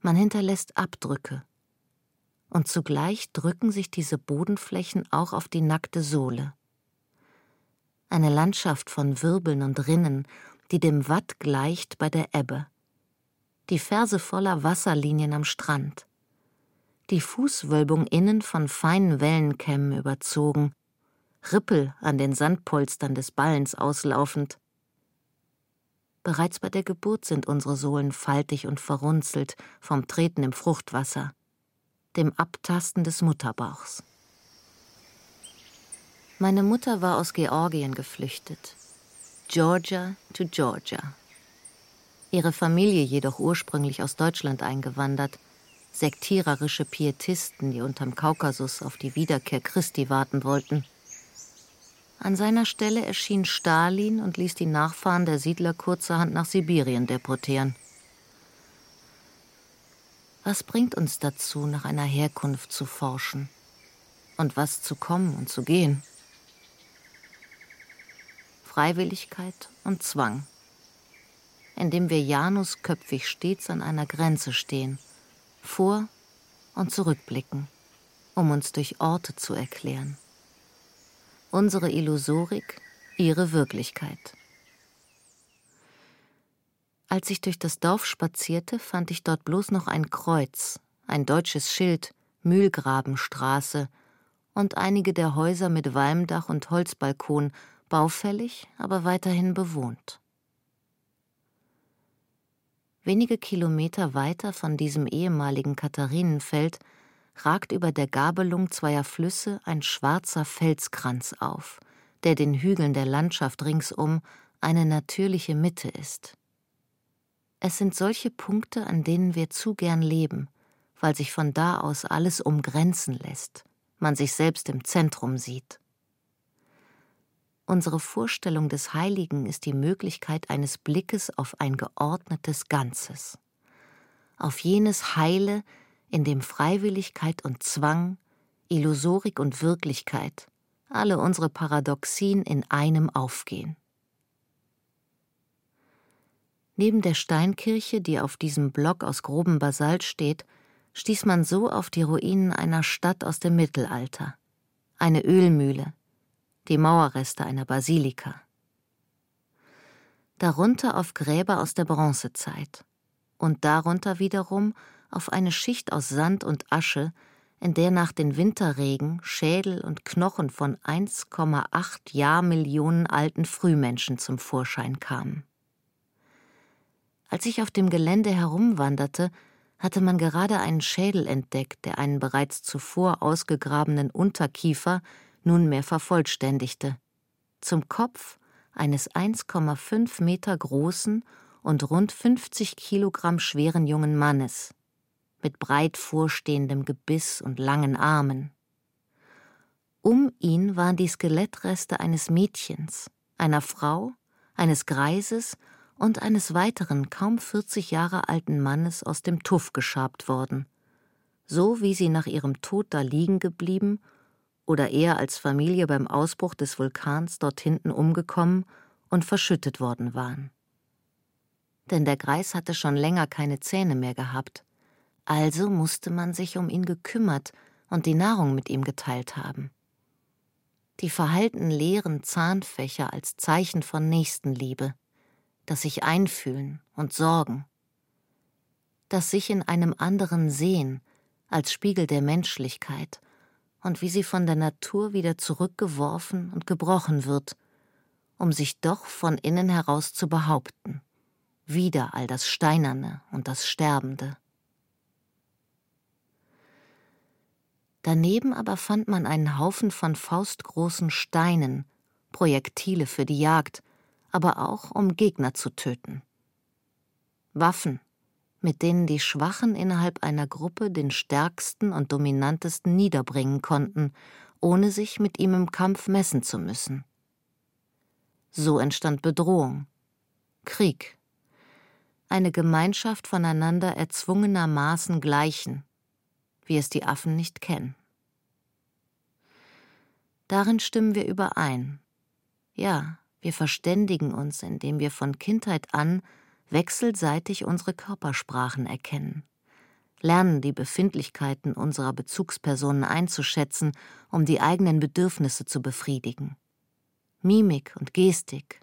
Man hinterlässt Abdrücke, und zugleich drücken sich diese Bodenflächen auch auf die nackte Sohle. Eine Landschaft von Wirbeln und Rinnen, die dem Watt gleicht bei der Ebbe. Die Ferse voller Wasserlinien am Strand. Die Fußwölbung innen von feinen Wellenkämmen überzogen, Rippel an den Sandpolstern des Ballens auslaufend. Bereits bei der Geburt sind unsere Sohlen faltig und verrunzelt vom Treten im Fruchtwasser, dem Abtasten des Mutterbauchs. Meine Mutter war aus Georgien geflüchtet. Georgia to Georgia. Ihre Familie jedoch ursprünglich aus Deutschland eingewandert, sektiererische Pietisten, die unterm Kaukasus auf die Wiederkehr Christi warten wollten. An seiner Stelle erschien Stalin und ließ die Nachfahren der Siedler kurzerhand nach Sibirien deportieren. Was bringt uns dazu, nach einer Herkunft zu forschen? Und was zu kommen und zu gehen? Freiwilligkeit und Zwang, indem wir janusköpfig stets an einer Grenze stehen, vor und zurückblicken, um uns durch Orte zu erklären unsere Illusorik, ihre Wirklichkeit. Als ich durch das Dorf spazierte, fand ich dort bloß noch ein Kreuz, ein deutsches Schild, Mühlgrabenstraße und einige der Häuser mit Walmdach und Holzbalkon, baufällig, aber weiterhin bewohnt. Wenige Kilometer weiter von diesem ehemaligen Katharinenfeld ragt über der Gabelung zweier Flüsse ein schwarzer Felskranz auf, der den Hügeln der Landschaft ringsum eine natürliche Mitte ist. Es sind solche Punkte, an denen wir zu gern leben, weil sich von da aus alles umgrenzen lässt, man sich selbst im Zentrum sieht. Unsere Vorstellung des Heiligen ist die Möglichkeit eines Blickes auf ein geordnetes Ganzes, auf jenes Heile, in dem Freiwilligkeit und Zwang, Illusorik und Wirklichkeit, alle unsere Paradoxien in einem aufgehen. Neben der Steinkirche, die auf diesem Block aus grobem Basalt steht, stieß man so auf die Ruinen einer Stadt aus dem Mittelalter, eine Ölmühle, die Mauerreste einer Basilika. Darunter auf Gräber aus der Bronzezeit und darunter wiederum auf eine Schicht aus Sand und Asche, in der nach den Winterregen Schädel und Knochen von 1,8 Jahrmillionen alten Frühmenschen zum Vorschein kamen. Als ich auf dem Gelände herumwanderte, hatte man gerade einen Schädel entdeckt, der einen bereits zuvor ausgegrabenen Unterkiefer nunmehr vervollständigte. Zum Kopf eines 1,5 Meter großen und rund 50 Kilogramm schweren jungen Mannes, mit breit vorstehendem Gebiss und langen Armen. Um ihn waren die Skelettreste eines Mädchens, einer Frau, eines Greises und eines weiteren kaum 40 Jahre alten Mannes aus dem Tuff geschabt worden, so wie sie nach ihrem Tod da liegen geblieben oder er als Familie beim Ausbruch des Vulkans dort hinten umgekommen und verschüttet worden waren. Denn der Greis hatte schon länger keine Zähne mehr gehabt, also musste man sich um ihn gekümmert und die Nahrung mit ihm geteilt haben. Die verhalten leeren Zahnfächer als Zeichen von Nächstenliebe, das sich einfühlen und sorgen, das sich in einem anderen sehen als Spiegel der Menschlichkeit und wie sie von der Natur wieder zurückgeworfen und gebrochen wird, um sich doch von innen heraus zu behaupten, wieder all das Steinerne und das Sterbende. Daneben aber fand man einen Haufen von faustgroßen Steinen, Projektile für die Jagd, aber auch um Gegner zu töten. Waffen, mit denen die Schwachen innerhalb einer Gruppe den stärksten und dominantesten niederbringen konnten, ohne sich mit ihm im Kampf messen zu müssen. So entstand Bedrohung, Krieg, eine Gemeinschaft voneinander erzwungenermaßen Gleichen, wie es die Affen nicht kennen. Darin stimmen wir überein. Ja, wir verständigen uns, indem wir von Kindheit an wechselseitig unsere Körpersprachen erkennen, lernen die Befindlichkeiten unserer Bezugspersonen einzuschätzen, um die eigenen Bedürfnisse zu befriedigen. Mimik und Gestik,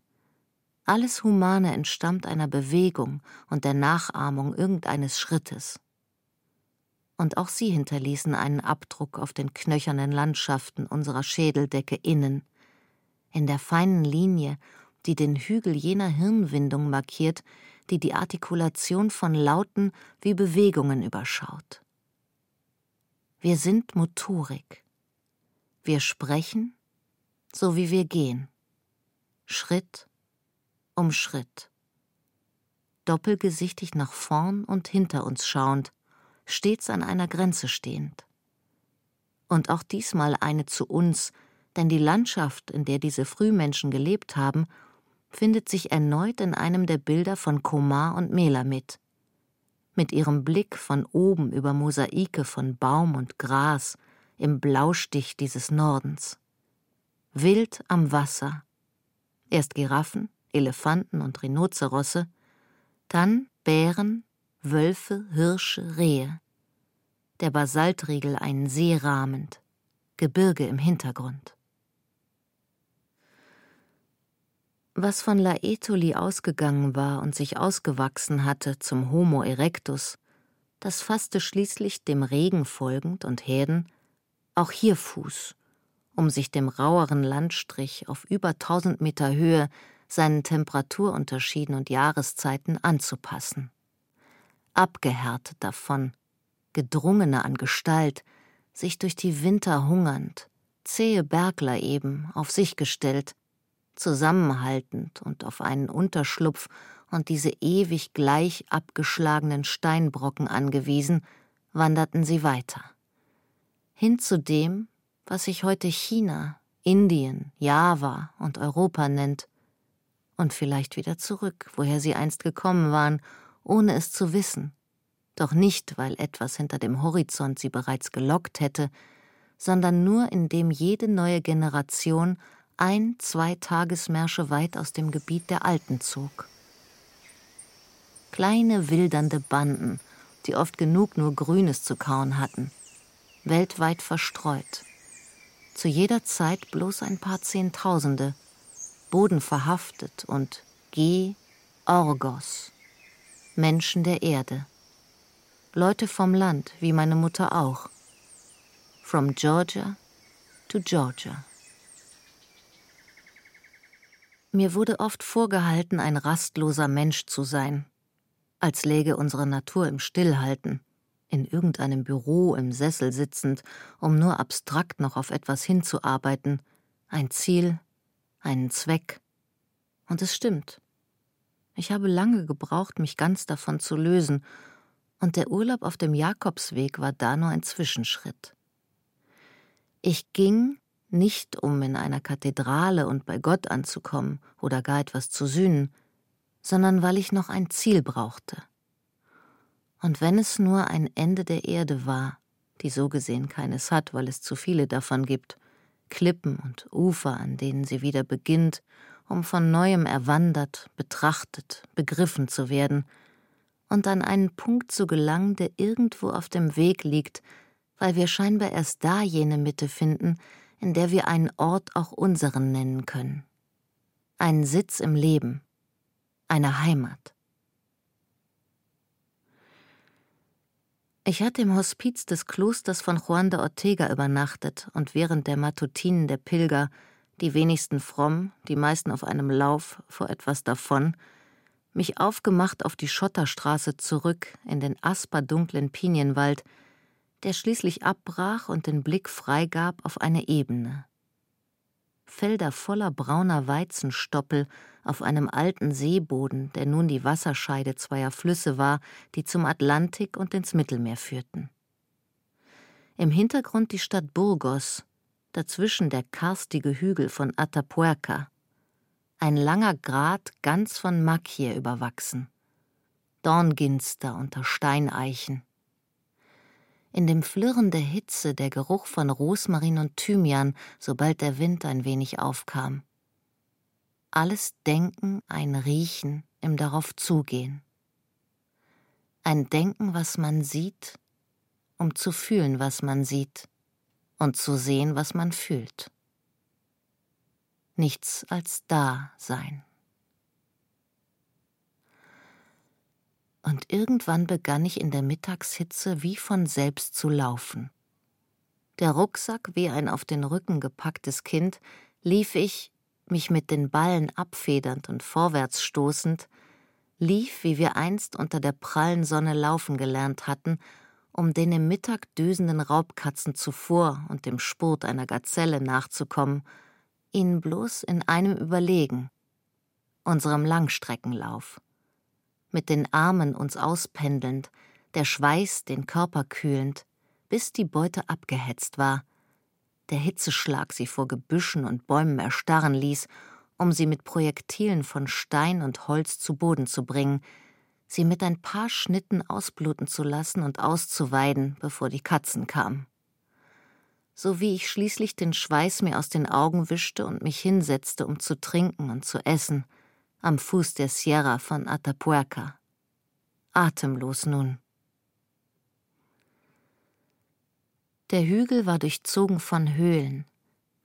alles Humane entstammt einer Bewegung und der Nachahmung irgendeines Schrittes. Und auch sie hinterließen einen Abdruck auf den knöchernen Landschaften unserer Schädeldecke innen, in der feinen Linie, die den Hügel jener Hirnwindung markiert, die die Artikulation von Lauten wie Bewegungen überschaut. Wir sind Motorik. Wir sprechen, so wie wir gehen. Schritt um Schritt. Doppelgesichtig nach vorn und hinter uns schauend, stets an einer Grenze stehend. Und auch diesmal eine zu uns, denn die Landschaft, in der diese Frühmenschen gelebt haben, findet sich erneut in einem der Bilder von Komar und Melamit. Mit ihrem Blick von oben über Mosaike von Baum und Gras im Blaustich dieses Nordens. Wild am Wasser. Erst Giraffen, Elefanten und Rhinozerosse, dann Bären, Wölfe, Hirsche, Rehe. Der Basaltriegel einen See rahmend, Gebirge im Hintergrund. Was von Laetoli ausgegangen war und sich ausgewachsen hatte zum Homo erectus, das fasste schließlich dem Regen folgend und Herden auch hier Fuß, um sich dem raueren Landstrich auf über tausend Meter Höhe seinen Temperaturunterschieden und Jahreszeiten anzupassen. Abgehärtet davon, gedrungener an Gestalt, sich durch die Winter hungernd, zähe Bergler eben auf sich gestellt, zusammenhaltend und auf einen Unterschlupf und diese ewig gleich abgeschlagenen Steinbrocken angewiesen, wanderten sie weiter. Hin zu dem, was sich heute China, Indien, Java und Europa nennt, und vielleicht wieder zurück, woher sie einst gekommen waren, ohne es zu wissen, doch nicht, weil etwas hinter dem Horizont sie bereits gelockt hätte, sondern nur indem jede neue Generation ein, zwei Tagesmärsche weit aus dem Gebiet der Alten zog. Kleine wildernde Banden, die oft genug nur Grünes zu kauen hatten, weltweit verstreut. Zu jeder Zeit bloß ein paar Zehntausende, Boden verhaftet und G. Orgos, Menschen der Erde. Leute vom Land, wie meine Mutter auch. From Georgia to Georgia. Mir wurde oft vorgehalten, ein rastloser Mensch zu sein, als läge unsere Natur im Stillhalten, in irgendeinem Büro im Sessel sitzend, um nur abstrakt noch auf etwas hinzuarbeiten, ein Ziel, einen Zweck. Und es stimmt. Ich habe lange gebraucht, mich ganz davon zu lösen, und der Urlaub auf dem Jakobsweg war da nur ein Zwischenschritt. Ich ging nicht, um in einer Kathedrale und bei Gott anzukommen oder gar etwas zu sühnen, sondern weil ich noch ein Ziel brauchte. Und wenn es nur ein Ende der Erde war, die so gesehen keines hat, weil es zu viele davon gibt, Klippen und Ufer, an denen sie wieder beginnt, um von neuem erwandert, betrachtet, begriffen zu werden und an einen Punkt zu gelangen, der irgendwo auf dem Weg liegt, weil wir scheinbar erst da jene Mitte finden, in der wir einen Ort auch unseren nennen können. Einen Sitz im Leben, eine Heimat. Ich hatte im Hospiz des Klosters von Juan de Ortega übernachtet und während der Matutinen der Pilger, die wenigsten fromm, die meisten auf einem Lauf vor etwas davon, mich aufgemacht auf die Schotterstraße zurück in den asperdunklen Pinienwald, der schließlich abbrach und den Blick freigab auf eine Ebene. Felder voller brauner Weizenstoppel auf einem alten Seeboden, der nun die Wasserscheide zweier Flüsse war, die zum Atlantik und ins Mittelmeer führten. Im Hintergrund die Stadt Burgos, dazwischen der karstige Hügel von Atapuerca. Ein langer Grat ganz von Makie überwachsen. Dornginster unter Steineichen. In dem Flirren der Hitze der Geruch von Rosmarin und Thymian, sobald der Wind ein wenig aufkam. Alles Denken, ein Riechen im darauf zugehen. Ein Denken, was man sieht, um zu fühlen, was man sieht, und zu sehen, was man fühlt. Nichts als da sein. Und irgendwann begann ich in der Mittagshitze wie von selbst zu laufen. Der Rucksack wie ein auf den Rücken gepacktes Kind, lief ich, mich mit den Ballen abfedernd und vorwärts stoßend, lief, wie wir einst unter der prallen Sonne laufen gelernt hatten, um den im Mittag düsenden Raubkatzen zuvor und dem Spurt einer Gazelle nachzukommen, ihnen bloß in einem überlegen, unserem Langstreckenlauf. Mit den Armen uns auspendelnd, der Schweiß den Körper kühlend, bis die Beute abgehetzt war, der Hitzeschlag sie vor Gebüschen und Bäumen erstarren ließ, um sie mit Projektilen von Stein und Holz zu Boden zu bringen, sie mit ein paar Schnitten ausbluten zu lassen und auszuweiden, bevor die Katzen kamen. So wie ich schließlich den Schweiß mir aus den Augen wischte und mich hinsetzte, um zu trinken und zu essen, am Fuß der Sierra von Atapuerca. Atemlos nun. Der Hügel war durchzogen von Höhlen,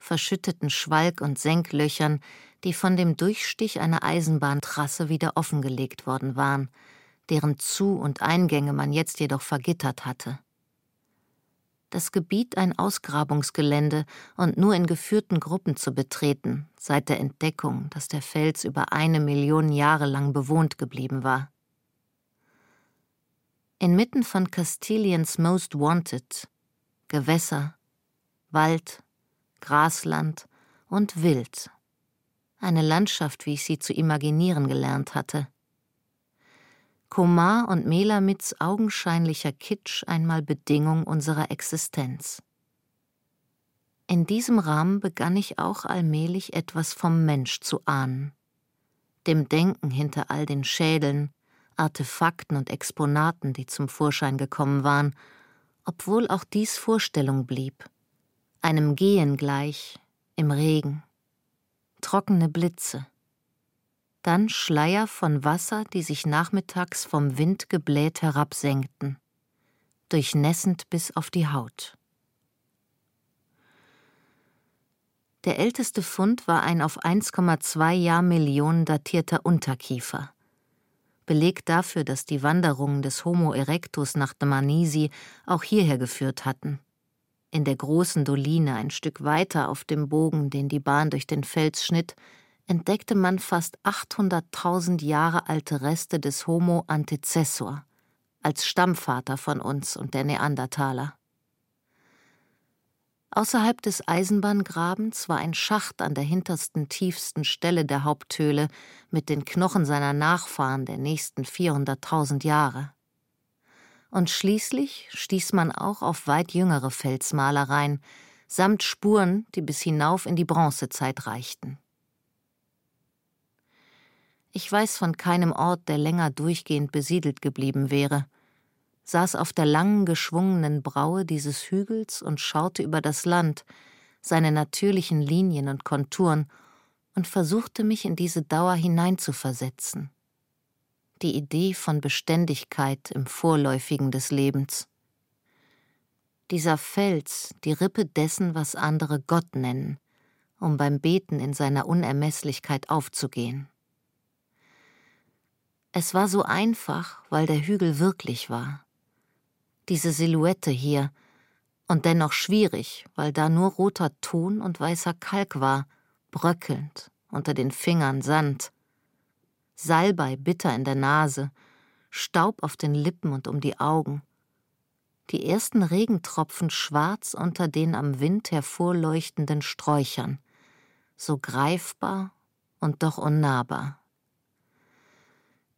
verschütteten Schwalk- und Senklöchern, die von dem Durchstich einer Eisenbahntrasse wieder offengelegt worden waren, deren Zu- und Eingänge man jetzt jedoch vergittert hatte. Das Gebiet ein Ausgrabungsgelände und nur in geführten Gruppen zu betreten, seit der Entdeckung, dass der Fels über eine Million Jahre lang bewohnt geblieben war. Inmitten von Castilians Most Wanted Gewässer, Wald, Grasland und Wild. Eine Landschaft, wie ich sie zu imaginieren gelernt hatte. Komar und Melamits augenscheinlicher Kitsch einmal Bedingung unserer Existenz. In diesem Rahmen begann ich auch allmählich etwas vom Mensch zu ahnen, dem Denken hinter all den Schädeln, Artefakten und Exponaten, die zum Vorschein gekommen waren, obwohl auch dies Vorstellung blieb, einem Gehen gleich, im Regen, trockene Blitze, dann Schleier von Wasser, die sich nachmittags vom Wind gebläht herabsenkten, durchnässend bis auf die Haut. Der älteste Fund war ein auf 1,2 Jahrmillionen datierter Unterkiefer. Beleg dafür, dass die Wanderungen des Homo erectus nach Dmanisi auch hierher geführt hatten. In der großen Doline ein Stück weiter auf dem Bogen, den die Bahn durch den Fels schnitt, entdeckte man fast 800.000 Jahre alte Reste des Homo antecessor, als Stammvater von uns und der Neandertaler. Außerhalb des Eisenbahngrabens war ein Schacht an der hintersten, tiefsten Stelle der Haupthöhle mit den Knochen seiner Nachfahren der nächsten 400.000 Jahre. Und schließlich stieß man auch auf weit jüngere Felsmalereien, samt Spuren, die bis hinauf in die Bronzezeit reichten. Ich weiß von keinem Ort, der länger durchgehend besiedelt geblieben wäre, saß auf der langen, geschwungenen Braue dieses Hügels und schaute über das Land, seine natürlichen Linien und Konturen, und versuchte mich in diese Dauer hineinzuversetzen. Die Idee von Beständigkeit im Vorläufigen des Lebens. Dieser Fels, die Rippe dessen, was andere Gott nennen, um beim Beten in seiner Unermeßlichkeit aufzugehen. Es war so einfach, weil der Hügel wirklich war. Diese Silhouette hier, und dennoch schwierig, weil da nur roter Ton und weißer Kalk war, bröckelnd, unter den Fingern Sand. Salbei bitter in der Nase, Staub auf den Lippen und um die Augen. Die ersten Regentropfen schwarz unter den am Wind hervorleuchtenden Sträuchern, so greifbar und doch unnahbar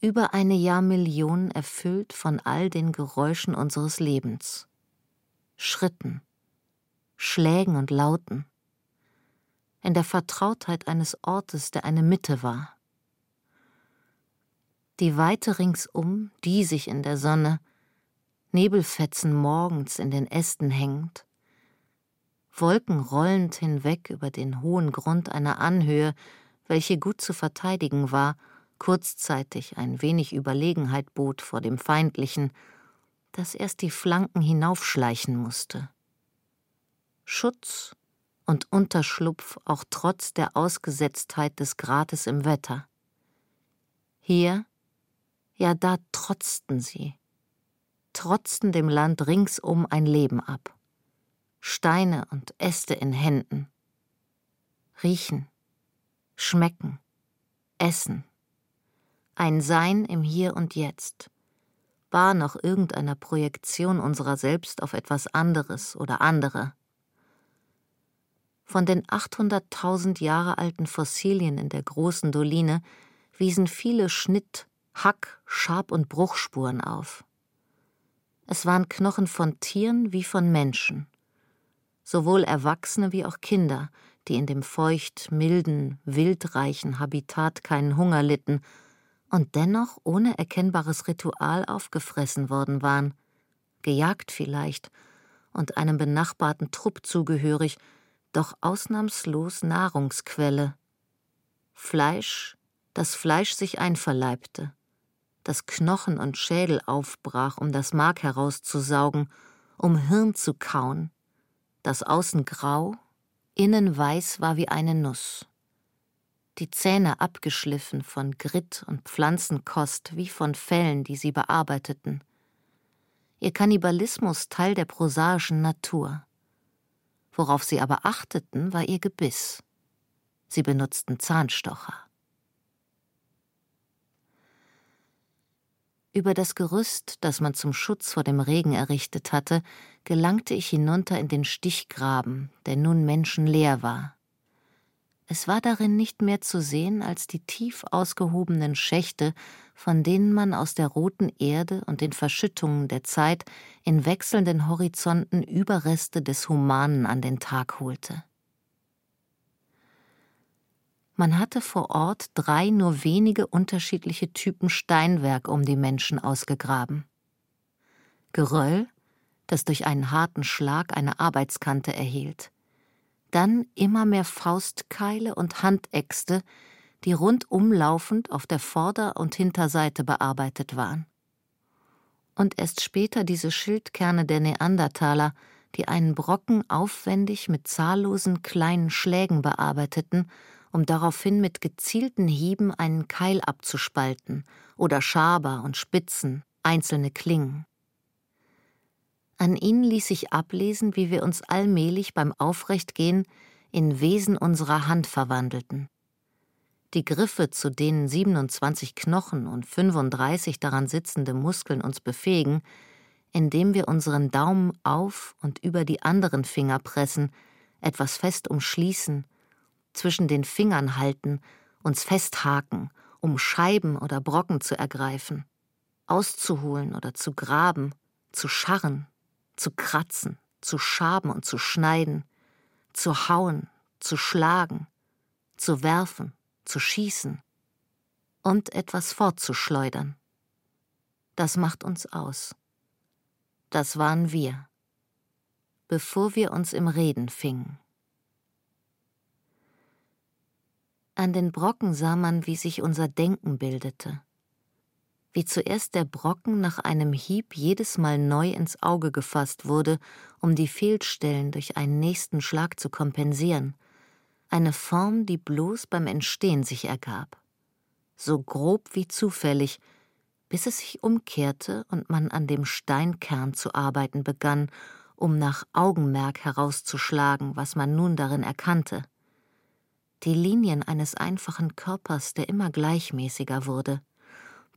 über eine Jahrmillion erfüllt von all den Geräuschen unseres Lebens. Schritten, Schlägen und Lauten. In der Vertrautheit eines Ortes, der eine Mitte war. Die Weite ringsum, die sich in der Sonne, Nebelfetzen morgens in den Ästen hängend, Wolken rollend hinweg über den hohen Grund einer Anhöhe, welche gut zu verteidigen war, kurzzeitig ein wenig Überlegenheit bot vor dem Feindlichen, das erst die Flanken hinaufschleichen musste. Schutz und Unterschlupf auch trotz der Ausgesetztheit des Grates im Wetter. Hier, ja da trotzten sie, trotzten dem Land ringsum ein Leben ab. Steine und Äste in Händen. Riechen, schmecken, essen. Ein Sein im Hier und Jetzt. Bar noch irgendeiner Projektion unserer selbst auf etwas anderes oder andere. Von den 800.000 Jahre alten Fossilien in der großen Doline wiesen viele Schnitt, Hack, Schab- und Bruchspuren auf. Es waren Knochen von Tieren wie von Menschen sowohl Erwachsene wie auch Kinder, die in dem feucht, milden, wildreichen Habitat keinen Hunger litten und dennoch ohne erkennbares Ritual aufgefressen worden waren, gejagt vielleicht und einem benachbarten Trupp zugehörig, doch ausnahmslos Nahrungsquelle. Fleisch, das Fleisch sich einverleibte, das Knochen und Schädel aufbrach, um das Mark herauszusaugen, um Hirn zu kauen, das außen grau, innen weiß war wie eine Nuss. Die Zähne abgeschliffen von Gritt und Pflanzenkost wie von Fellen, die sie bearbeiteten. Ihr Kannibalismus Teil der prosaischen Natur. Worauf sie aber achteten, war ihr Gebiss. Sie benutzten Zahnstocher. Über das Gerüst, das man zum Schutz vor dem Regen errichtet hatte, gelangte ich hinunter in den Stichgraben, der nun menschenleer war. Es war darin nicht mehr zu sehen als die tief ausgehobenen Schächte, von denen man aus der roten Erde und den Verschüttungen der Zeit in wechselnden Horizonten Überreste des Humanen an den Tag holte. Man hatte vor Ort drei nur wenige unterschiedliche Typen Steinwerk um die Menschen ausgegraben. Geröll, das durch einen harten Schlag eine Arbeitskante erhielt. Dann immer mehr Faustkeile und Handäxte, die rundumlaufend auf der Vorder- und Hinterseite bearbeitet waren. Und erst später diese Schildkerne der Neandertaler, die einen Brocken aufwendig mit zahllosen kleinen Schlägen bearbeiteten um daraufhin mit gezielten Hieben einen Keil abzuspalten oder Schaber und Spitzen, einzelne Klingen. An ihnen ließ sich ablesen, wie wir uns allmählich beim Aufrechtgehen in Wesen unserer Hand verwandelten. Die Griffe, zu denen 27 Knochen und 35 daran sitzende Muskeln uns befähigen, indem wir unseren Daumen auf und über die anderen Finger pressen, etwas fest umschließen zwischen den Fingern halten, uns festhaken, um Scheiben oder Brocken zu ergreifen, auszuholen oder zu graben, zu scharren, zu kratzen, zu schaben und zu schneiden, zu hauen, zu schlagen, zu werfen, zu schießen und etwas fortzuschleudern. Das macht uns aus. Das waren wir, bevor wir uns im Reden fingen. An den Brocken sah man, wie sich unser Denken bildete. Wie zuerst der Brocken nach einem Hieb jedes Mal neu ins Auge gefasst wurde, um die Fehlstellen durch einen nächsten Schlag zu kompensieren. Eine Form, die bloß beim Entstehen sich ergab. So grob wie zufällig, bis es sich umkehrte und man an dem Steinkern zu arbeiten begann, um nach Augenmerk herauszuschlagen, was man nun darin erkannte die Linien eines einfachen Körpers, der immer gleichmäßiger wurde,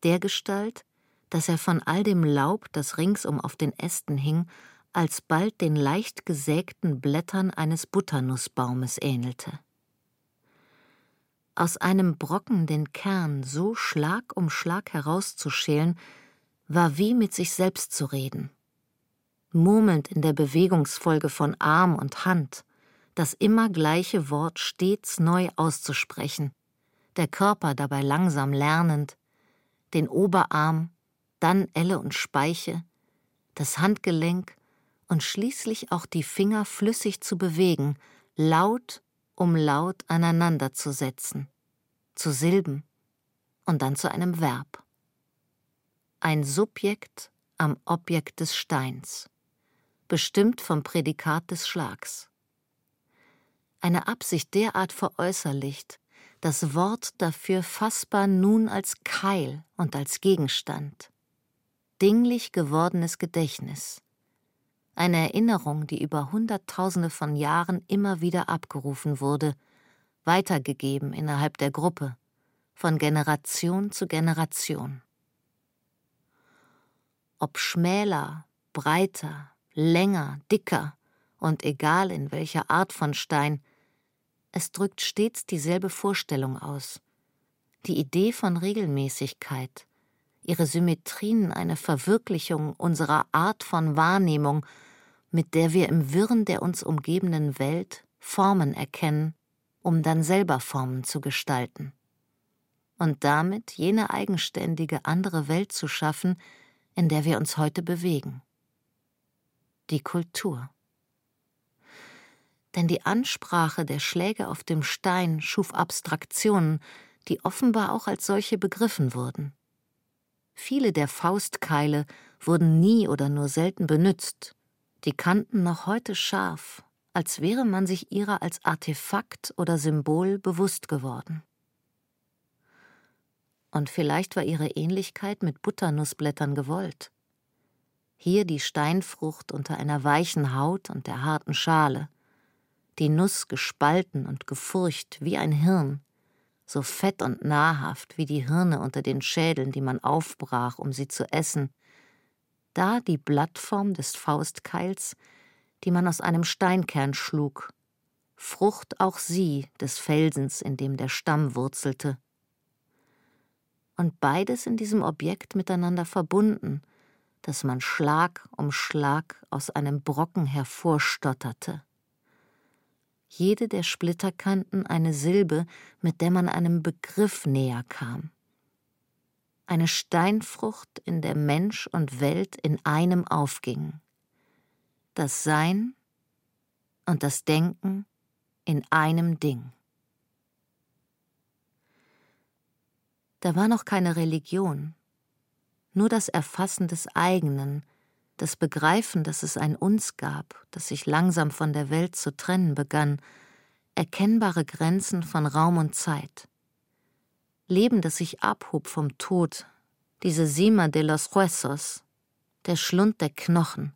dergestalt, dass er von all dem Laub, das ringsum auf den Ästen hing, alsbald den leicht gesägten Blättern eines Butternussbaumes ähnelte. Aus einem Brocken den Kern so Schlag um Schlag herauszuschälen, war wie mit sich selbst zu reden. Murmelnd in der Bewegungsfolge von Arm und Hand, das immer gleiche Wort stets neu auszusprechen, der Körper dabei langsam lernend, den Oberarm, dann Elle und Speiche, das Handgelenk und schließlich auch die Finger flüssig zu bewegen, laut um laut aneinanderzusetzen, zu Silben und dann zu einem Verb. Ein Subjekt am Objekt des Steins, bestimmt vom Prädikat des Schlags. Eine Absicht derart veräußerlicht, das Wort dafür fassbar nun als Keil und als Gegenstand. Dinglich gewordenes Gedächtnis. Eine Erinnerung, die über Hunderttausende von Jahren immer wieder abgerufen wurde, weitergegeben innerhalb der Gruppe, von Generation zu Generation. Ob schmäler, breiter, länger, dicker und egal in welcher Art von Stein, es drückt stets dieselbe Vorstellung aus. Die Idee von Regelmäßigkeit, ihre Symmetrien eine Verwirklichung unserer Art von Wahrnehmung, mit der wir im Wirren der uns umgebenden Welt Formen erkennen, um dann selber Formen zu gestalten. Und damit jene eigenständige andere Welt zu schaffen, in der wir uns heute bewegen. Die Kultur denn die Ansprache der Schläge auf dem Stein schuf Abstraktionen, die offenbar auch als solche begriffen wurden. Viele der Faustkeile wurden nie oder nur selten benützt, die Kanten noch heute scharf, als wäre man sich ihrer als Artefakt oder Symbol bewusst geworden. Und vielleicht war ihre Ähnlichkeit mit Butternussblättern gewollt. Hier die Steinfrucht unter einer weichen Haut und der harten Schale, die Nuss gespalten und gefurcht wie ein Hirn, so fett und nahrhaft wie die Hirne unter den Schädeln, die man aufbrach, um sie zu essen, da die Blattform des Faustkeils, die man aus einem Steinkern schlug, Frucht auch sie des Felsens, in dem der Stamm wurzelte. Und beides in diesem Objekt miteinander verbunden, dass man Schlag um Schlag aus einem Brocken hervorstotterte jede der Splitterkanten eine Silbe, mit der man einem Begriff näher kam. Eine Steinfrucht, in der Mensch und Welt in einem aufgingen. Das Sein und das Denken in einem Ding. Da war noch keine Religion, nur das Erfassen des eigenen, das Begreifen, dass es ein Uns gab, das sich langsam von der Welt zu trennen begann, erkennbare Grenzen von Raum und Zeit. Leben, das sich abhob vom Tod, diese Sima de los Huesos, der Schlund der Knochen.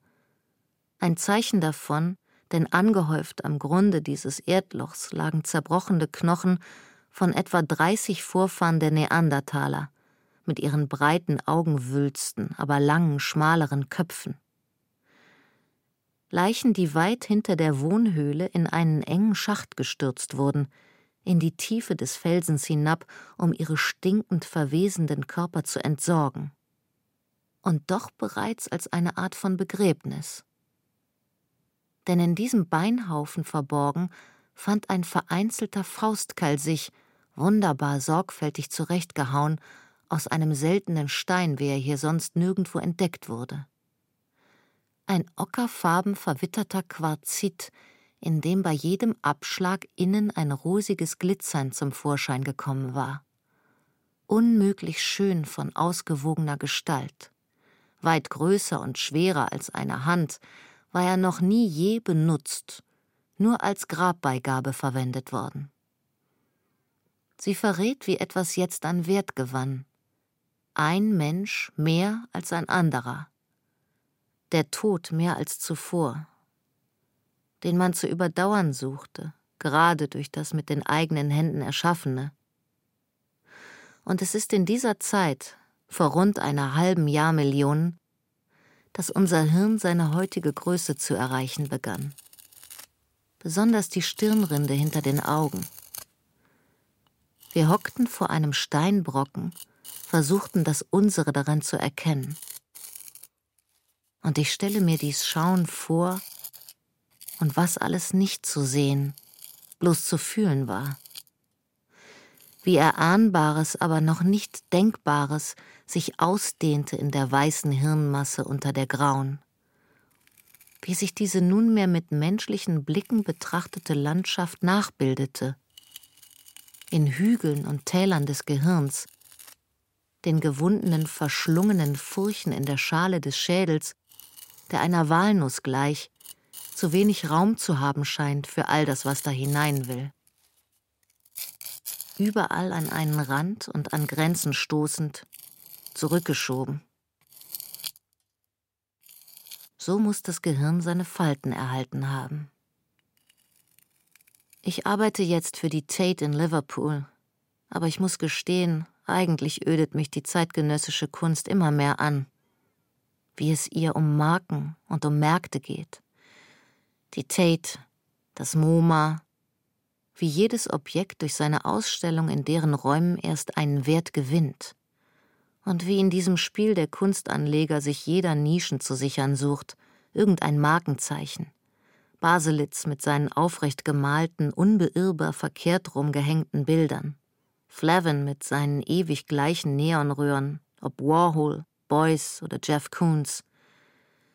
Ein Zeichen davon, denn angehäuft am Grunde dieses Erdlochs lagen zerbrochene Knochen von etwa 30 Vorfahren der Neandertaler, mit ihren breiten Augenwülsten, aber langen, schmaleren Köpfen. Leichen, die weit hinter der Wohnhöhle in einen engen Schacht gestürzt wurden, in die Tiefe des Felsens hinab, um ihre stinkend verwesenden Körper zu entsorgen. Und doch bereits als eine Art von Begräbnis. Denn in diesem Beinhaufen verborgen fand ein vereinzelter Faustkeil sich, wunderbar sorgfältig zurechtgehauen, aus einem seltenen Stein, wie er hier sonst nirgendwo entdeckt wurde. Ein ockerfarben verwitterter Quarzit, in dem bei jedem Abschlag innen ein rosiges Glitzern zum Vorschein gekommen war. Unmöglich schön von ausgewogener Gestalt. Weit größer und schwerer als eine Hand, war er noch nie je benutzt, nur als Grabbeigabe verwendet worden. Sie verrät, wie etwas jetzt an Wert gewann, ein Mensch mehr als ein anderer, der Tod mehr als zuvor, den man zu überdauern suchte, gerade durch das mit den eigenen Händen erschaffene. Und es ist in dieser Zeit, vor rund einer halben Jahrmillion, dass unser Hirn seine heutige Größe zu erreichen begann. Besonders die Stirnrinde hinter den Augen. Wir hockten vor einem Steinbrocken versuchten das unsere darin zu erkennen. Und ich stelle mir dies Schauen vor und was alles nicht zu sehen, bloß zu fühlen war. Wie Erahnbares, aber noch nicht Denkbares sich ausdehnte in der weißen Hirnmasse unter der grauen. wie sich diese nunmehr mit menschlichen Blicken betrachtete Landschaft nachbildete. In Hügeln und Tälern des Gehirns, den gewundenen, verschlungenen Furchen in der Schale des Schädels, der einer Walnuss gleich, zu wenig Raum zu haben scheint für all das, was da hinein will. Überall an einen Rand und an Grenzen stoßend, zurückgeschoben. So muss das Gehirn seine Falten erhalten haben. Ich arbeite jetzt für die Tate in Liverpool, aber ich muss gestehen, eigentlich ödet mich die zeitgenössische Kunst immer mehr an, wie es ihr um Marken und um Märkte geht. Die Tate, das MoMA, wie jedes Objekt durch seine Ausstellung in deren Räumen erst einen Wert gewinnt und wie in diesem Spiel der Kunstanleger sich jeder Nischen zu sichern sucht, irgendein Markenzeichen. Baselitz mit seinen aufrecht gemalten, unbeirrbar verkehrt rumgehängten Bildern. Flavin mit seinen ewig gleichen Neonröhren, ob Warhol, Beuys oder Jeff Koons.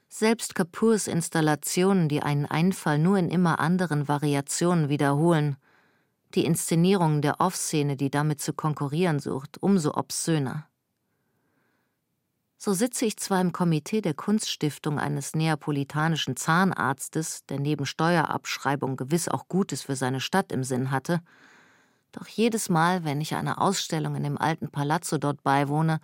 Selbst Kapoors Installationen, die einen Einfall nur in immer anderen Variationen wiederholen. Die Inszenierung der Off-Szene, die damit zu konkurrieren sucht, umso obszöner. So sitze ich zwar im Komitee der Kunststiftung eines neapolitanischen Zahnarztes, der neben Steuerabschreibung gewiss auch Gutes für seine Stadt im Sinn hatte, doch jedes Mal, wenn ich einer Ausstellung in dem alten Palazzo dort beiwohne,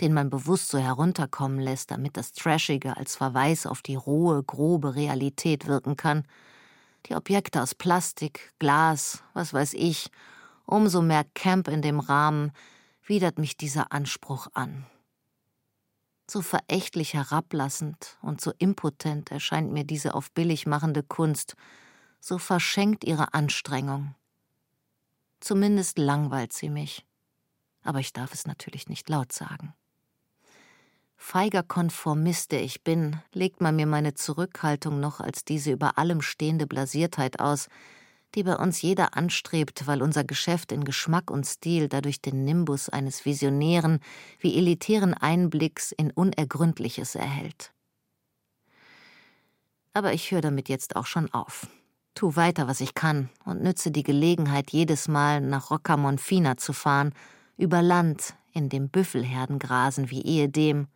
den man bewusst so herunterkommen lässt, damit das Trashige als Verweis auf die rohe, grobe Realität wirken kann, die Objekte aus Plastik, Glas, was weiß ich, umso mehr Camp in dem Rahmen, widert mich dieser Anspruch an. So verächtlich herablassend und so impotent erscheint mir diese auf billig machende Kunst, so verschenkt ihre Anstrengung. Zumindest langweilt sie mich. Aber ich darf es natürlich nicht laut sagen. Feiger Konformist, der ich bin, legt man mir meine Zurückhaltung noch als diese über allem stehende Blasiertheit aus, die bei uns jeder anstrebt, weil unser Geschäft in Geschmack und Stil dadurch den Nimbus eines visionären, wie elitären Einblicks in Unergründliches erhält. Aber ich höre damit jetzt auch schon auf. Tu weiter, was ich kann, und nütze die Gelegenheit, jedes Mal nach Roccamonfina zu fahren, über Land, in dem Büffelherden grasen wie ehedem,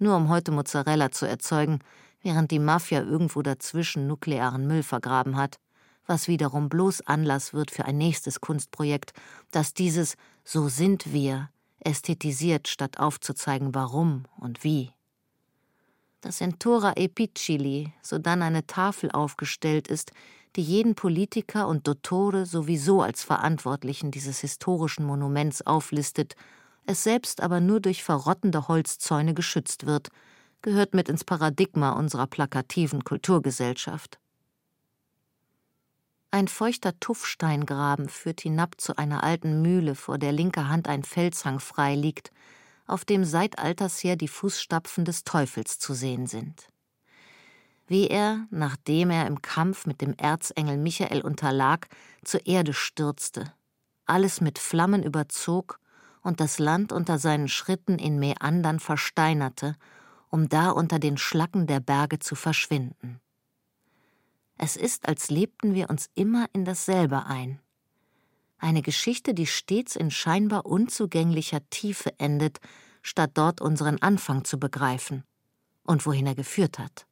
nur um heute Mozzarella zu erzeugen, während die Mafia irgendwo dazwischen nuklearen Müll vergraben hat was wiederum bloß Anlass wird für ein nächstes Kunstprojekt, das dieses So sind wir ästhetisiert, statt aufzuzeigen, warum und wie. Dass in Tora Epicili sodann eine Tafel aufgestellt ist, die jeden Politiker und Dottore sowieso als Verantwortlichen dieses historischen Monuments auflistet, es selbst aber nur durch verrottende Holzzäune geschützt wird, gehört mit ins Paradigma unserer plakativen Kulturgesellschaft. Ein feuchter Tuffsteingraben führt hinab zu einer alten Mühle, vor der linker Hand ein Felshang frei liegt, auf dem seit alters her die Fußstapfen des Teufels zu sehen sind. Wie er, nachdem er im Kampf mit dem Erzengel Michael unterlag, zur Erde stürzte, alles mit Flammen überzog und das Land unter seinen Schritten in Meandern versteinerte, um da unter den Schlacken der Berge zu verschwinden. Es ist, als lebten wir uns immer in dasselbe ein. Eine Geschichte, die stets in scheinbar unzugänglicher Tiefe endet, statt dort unseren Anfang zu begreifen und wohin er geführt hat.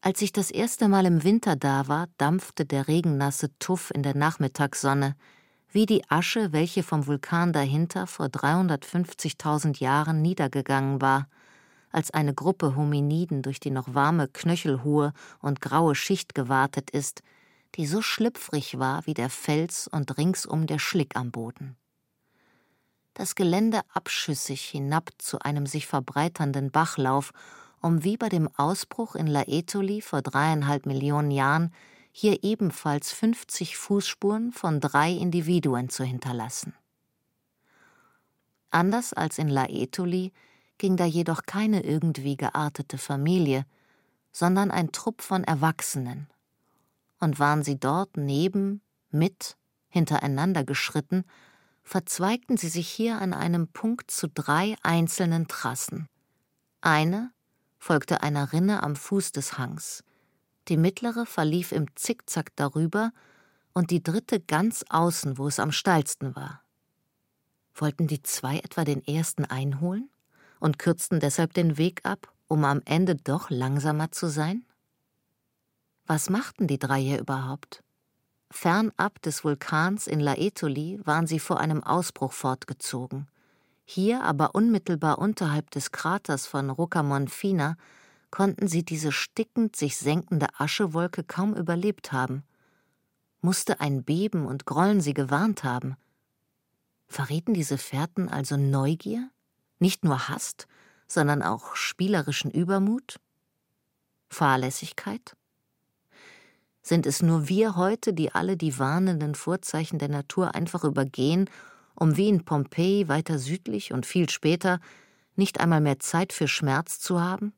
Als ich das erste Mal im Winter da war, dampfte der regennasse Tuff in der Nachmittagssonne, wie die Asche, welche vom Vulkan dahinter vor 350.000 Jahren niedergegangen war – als eine Gruppe Hominiden durch die noch warme, knöchelhohe und graue Schicht gewartet ist, die so schlüpfrig war wie der Fels und ringsum der Schlick am Boden. Das Gelände abschüssig hinab zu einem sich verbreiternden Bachlauf, um wie bei dem Ausbruch in Laetoli vor dreieinhalb Millionen Jahren hier ebenfalls 50 Fußspuren von drei Individuen zu hinterlassen. Anders als in Laetoli ging da jedoch keine irgendwie geartete Familie, sondern ein Trupp von Erwachsenen. Und waren sie dort neben, mit, hintereinander geschritten, verzweigten sie sich hier an einem Punkt zu drei einzelnen Trassen. Eine, folgte einer Rinne am Fuß des Hangs. Die mittlere verlief im Zickzack darüber und die dritte ganz außen, wo es am steilsten war. Wollten die zwei etwa den ersten einholen und kürzten deshalb den Weg ab, um am Ende doch langsamer zu sein? Was machten die drei hier überhaupt? Fernab des Vulkans in Laetoli waren sie vor einem Ausbruch fortgezogen. Hier, aber unmittelbar unterhalb des Kraters von Roccamonfina, konnten sie diese stickend sich senkende Aschewolke kaum überlebt haben. Musste ein Beben und Grollen sie gewarnt haben? Verrieten diese Fährten also Neugier? Nicht nur Hast, sondern auch spielerischen Übermut? Fahrlässigkeit? Sind es nur wir heute, die alle die warnenden Vorzeichen der Natur einfach übergehen, um wie in Pompeji weiter südlich und viel später nicht einmal mehr Zeit für Schmerz zu haben?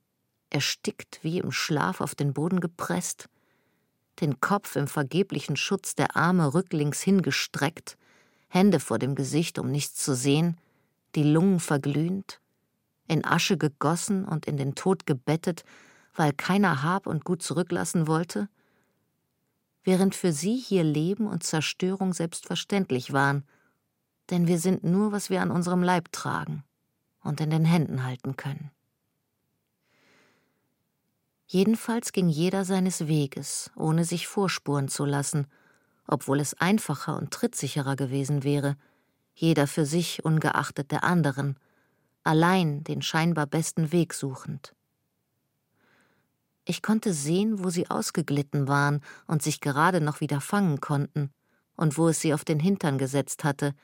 Erstickt wie im Schlaf auf den Boden gepresst? Den Kopf im vergeblichen Schutz der Arme rücklings hingestreckt, Hände vor dem Gesicht, um nichts zu sehen, die Lungen verglühend, in Asche gegossen und in den Tod gebettet, weil keiner Hab und Gut zurücklassen wollte? während für sie hier Leben und Zerstörung selbstverständlich waren, denn wir sind nur, was wir an unserem Leib tragen und in den Händen halten können. Jedenfalls ging jeder seines Weges, ohne sich vorspuren zu lassen, obwohl es einfacher und trittsicherer gewesen wäre, jeder für sich ungeachtet der anderen, allein den scheinbar besten Weg suchend. Ich konnte sehen, wo sie ausgeglitten waren und sich gerade noch wieder fangen konnten, und wo es sie auf den Hintern gesetzt hatte,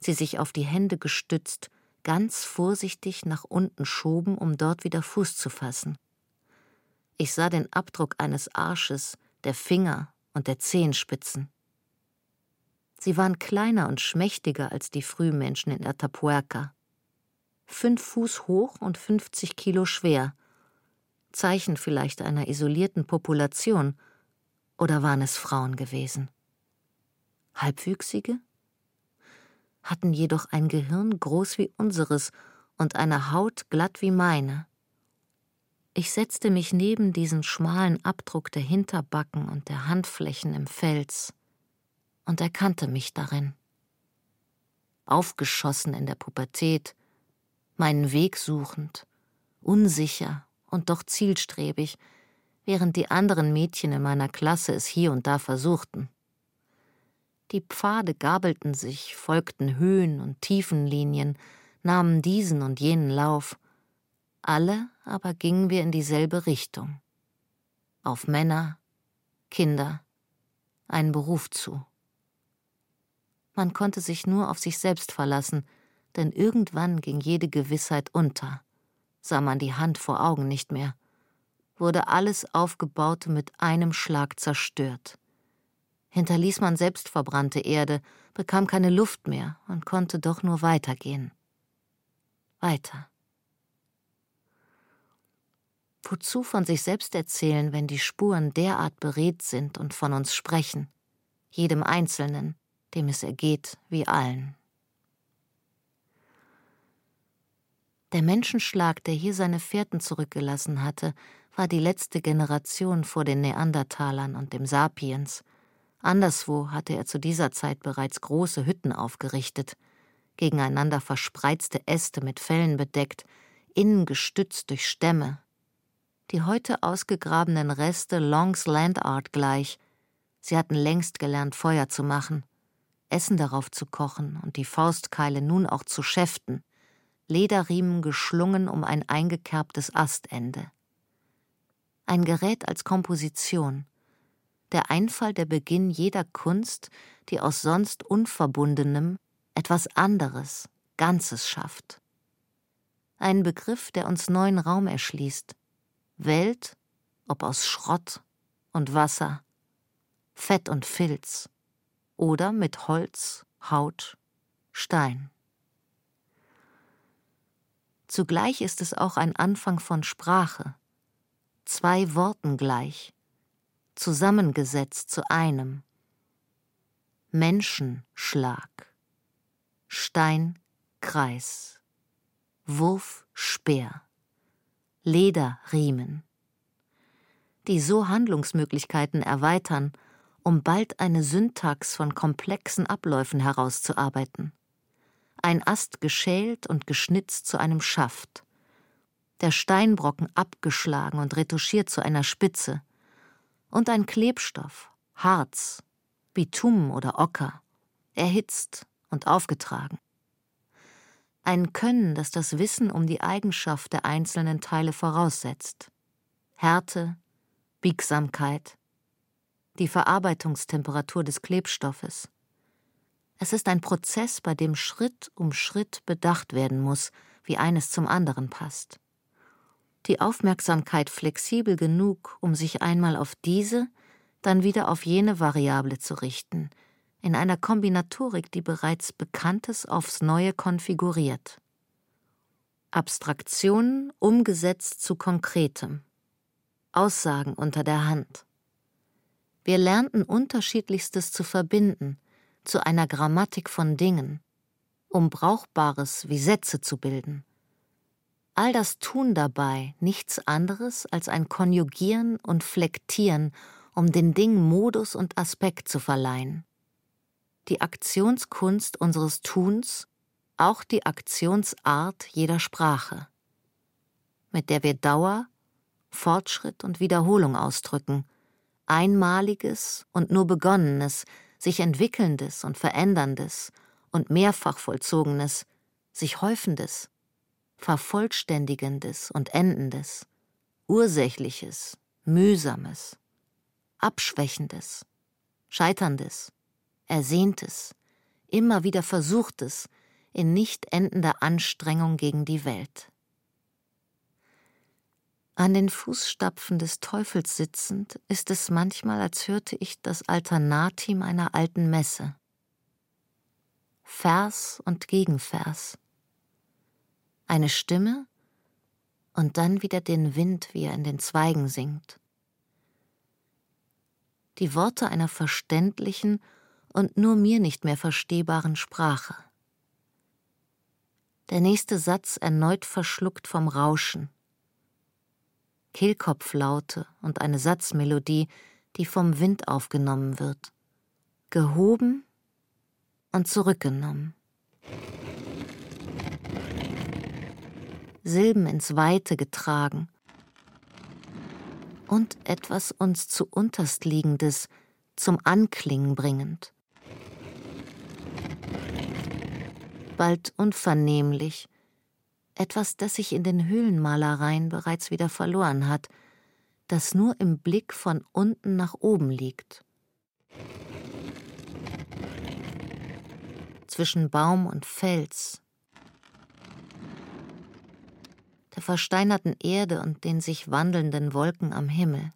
sie sich auf die Hände gestützt, ganz vorsichtig nach unten schoben, um dort wieder Fuß zu fassen. Ich sah den Abdruck eines Arsches, der Finger und der Zehenspitzen. Sie waren kleiner und schmächtiger als die Frühmenschen in Atapuerca. Fünf Fuß hoch und fünfzig Kilo schwer – Zeichen vielleicht einer isolierten Population, oder waren es Frauen gewesen? Halbwüchsige? Hatten jedoch ein Gehirn groß wie unseres und eine Haut glatt wie meine. Ich setzte mich neben diesen schmalen Abdruck der Hinterbacken und der Handflächen im Fels und erkannte mich darin. Aufgeschossen in der Pubertät, meinen Weg suchend, unsicher und doch zielstrebig, während die anderen Mädchen in meiner Klasse es hier und da versuchten. Die Pfade gabelten sich, folgten Höhen und Tiefenlinien, nahmen diesen und jenen Lauf. Alle aber gingen wir in dieselbe Richtung. Auf Männer, Kinder, einen Beruf zu. Man konnte sich nur auf sich selbst verlassen, denn irgendwann ging jede Gewissheit unter sah man die Hand vor Augen nicht mehr, wurde alles Aufgebaute mit einem Schlag zerstört. Hinterließ man selbst verbrannte Erde, bekam keine Luft mehr und konnte doch nur weitergehen. Weiter. Wozu von sich selbst erzählen, wenn die Spuren derart beredt sind und von uns sprechen, jedem Einzelnen, dem es ergeht wie allen. Der Menschenschlag, der hier seine Fährten zurückgelassen hatte, war die letzte Generation vor den Neandertalern und dem Sapiens. Anderswo hatte er zu dieser Zeit bereits große Hütten aufgerichtet, gegeneinander verspreizte Äste mit Fellen bedeckt, innen gestützt durch Stämme. Die heute ausgegrabenen Reste Longs Land Art gleich. Sie hatten längst gelernt, Feuer zu machen, Essen darauf zu kochen und die Faustkeile nun auch zu schäften – Lederriemen geschlungen um ein eingekerbtes Astende. Ein Gerät als Komposition, der Einfall der Beginn jeder Kunst, die aus sonst Unverbundenem etwas anderes, Ganzes schafft. Ein Begriff, der uns neuen Raum erschließt. Welt, ob aus Schrott und Wasser, Fett und Filz oder mit Holz, Haut, Stein. Zugleich ist es auch ein Anfang von Sprache, zwei Worten gleich, zusammengesetzt zu einem. Menschenschlag, Steinkreis, Wurf Speer, Lederriemen, die so Handlungsmöglichkeiten erweitern, um bald eine Syntax von komplexen Abläufen herauszuarbeiten. Ein Ast geschält und geschnitzt zu einem Schaft, der Steinbrocken abgeschlagen und retuschiert zu einer Spitze, und ein Klebstoff, Harz, Bitumen oder Ocker, erhitzt und aufgetragen. Ein Können, das das Wissen um die Eigenschaft der einzelnen Teile voraussetzt. Härte, Biegsamkeit, die Verarbeitungstemperatur des Klebstoffes. Es ist ein Prozess, bei dem Schritt um Schritt bedacht werden muss, wie eines zum anderen passt. Die Aufmerksamkeit flexibel genug, um sich einmal auf diese, dann wieder auf jene Variable zu richten, in einer Kombinatorik, die bereits Bekanntes aufs Neue konfiguriert. Abstraktionen umgesetzt zu Konkretem. Aussagen unter der Hand. Wir lernten unterschiedlichstes zu verbinden, zu einer Grammatik von Dingen, um Brauchbares wie Sätze zu bilden. All das tun dabei nichts anderes als ein Konjugieren und Flektieren, um den Dingen Modus und Aspekt zu verleihen. Die Aktionskunst unseres Tuns, auch die Aktionsart jeder Sprache, mit der wir Dauer, Fortschritt und Wiederholung ausdrücken, Einmaliges und nur Begonnenes, sich entwickelndes und veränderndes und mehrfach vollzogenes, sich häufendes, vervollständigendes und endendes, ursächliches, mühsames, abschwächendes, scheiterndes, ersehntes, immer wieder versuchtes, in nicht endender Anstrengung gegen die Welt. An den Fußstapfen des Teufels sitzend, ist es manchmal, als hörte ich das Alternatim einer alten Messe. Vers und Gegenvers. Eine Stimme und dann wieder den Wind, wie er in den Zweigen singt. Die Worte einer verständlichen und nur mir nicht mehr verstehbaren Sprache. Der nächste Satz erneut verschluckt vom Rauschen Kehlkopflaute und eine Satzmelodie, die vom Wind aufgenommen wird. Gehoben und zurückgenommen. Silben ins Weite getragen und etwas uns zu unterstliegendes zum Anklingen bringend. Bald unvernehmlich, etwas, das sich in den Höhlenmalereien bereits wieder verloren hat, das nur im Blick von unten nach oben liegt. Zwischen Baum und Fels, der versteinerten Erde und den sich wandelnden Wolken am Himmel.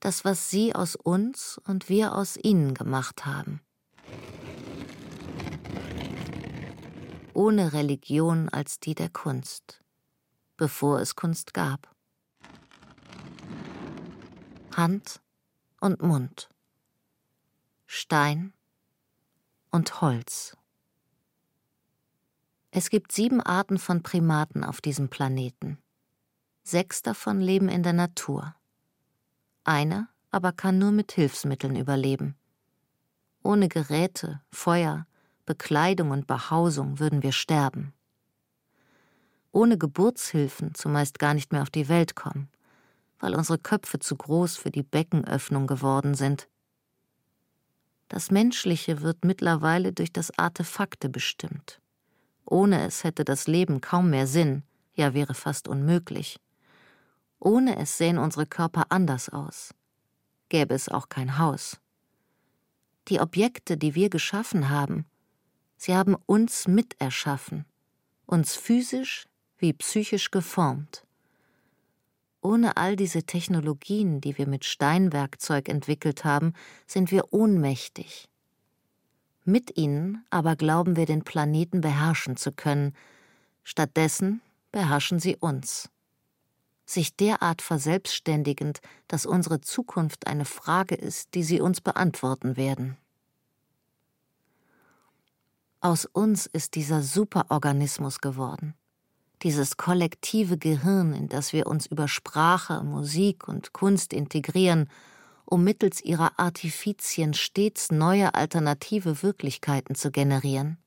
Das, was sie aus uns und wir aus ihnen gemacht haben. ohne Religion als die der Kunst, bevor es Kunst gab. Hand und Mund, Stein und Holz. Es gibt sieben Arten von Primaten auf diesem Planeten. Sechs davon leben in der Natur. Einer aber kann nur mit Hilfsmitteln überleben. Ohne Geräte, Feuer, Bekleidung und Behausung würden wir sterben. Ohne Geburtshilfen zumeist gar nicht mehr auf die Welt kommen, weil unsere Köpfe zu groß für die Beckenöffnung geworden sind. Das Menschliche wird mittlerweile durch das Artefakte bestimmt. Ohne es hätte das Leben kaum mehr Sinn, ja wäre fast unmöglich. Ohne es sähen unsere Körper anders aus. Gäbe es auch kein Haus. Die Objekte, die wir geschaffen haben, Sie haben uns miterschaffen, uns physisch wie psychisch geformt. Ohne all diese Technologien, die wir mit Steinwerkzeug entwickelt haben, sind wir ohnmächtig. Mit ihnen aber glauben wir den Planeten beherrschen zu können, stattdessen beherrschen sie uns. Sich derart verselbstständigend, dass unsere Zukunft eine Frage ist, die sie uns beantworten werden. Aus uns ist dieser Superorganismus geworden. dieses kollektive Gehirn, in das wir uns über Sprache, Musik und Kunst integrieren, um mittels ihrer Artifizien stets neue alternative Wirklichkeiten zu generieren.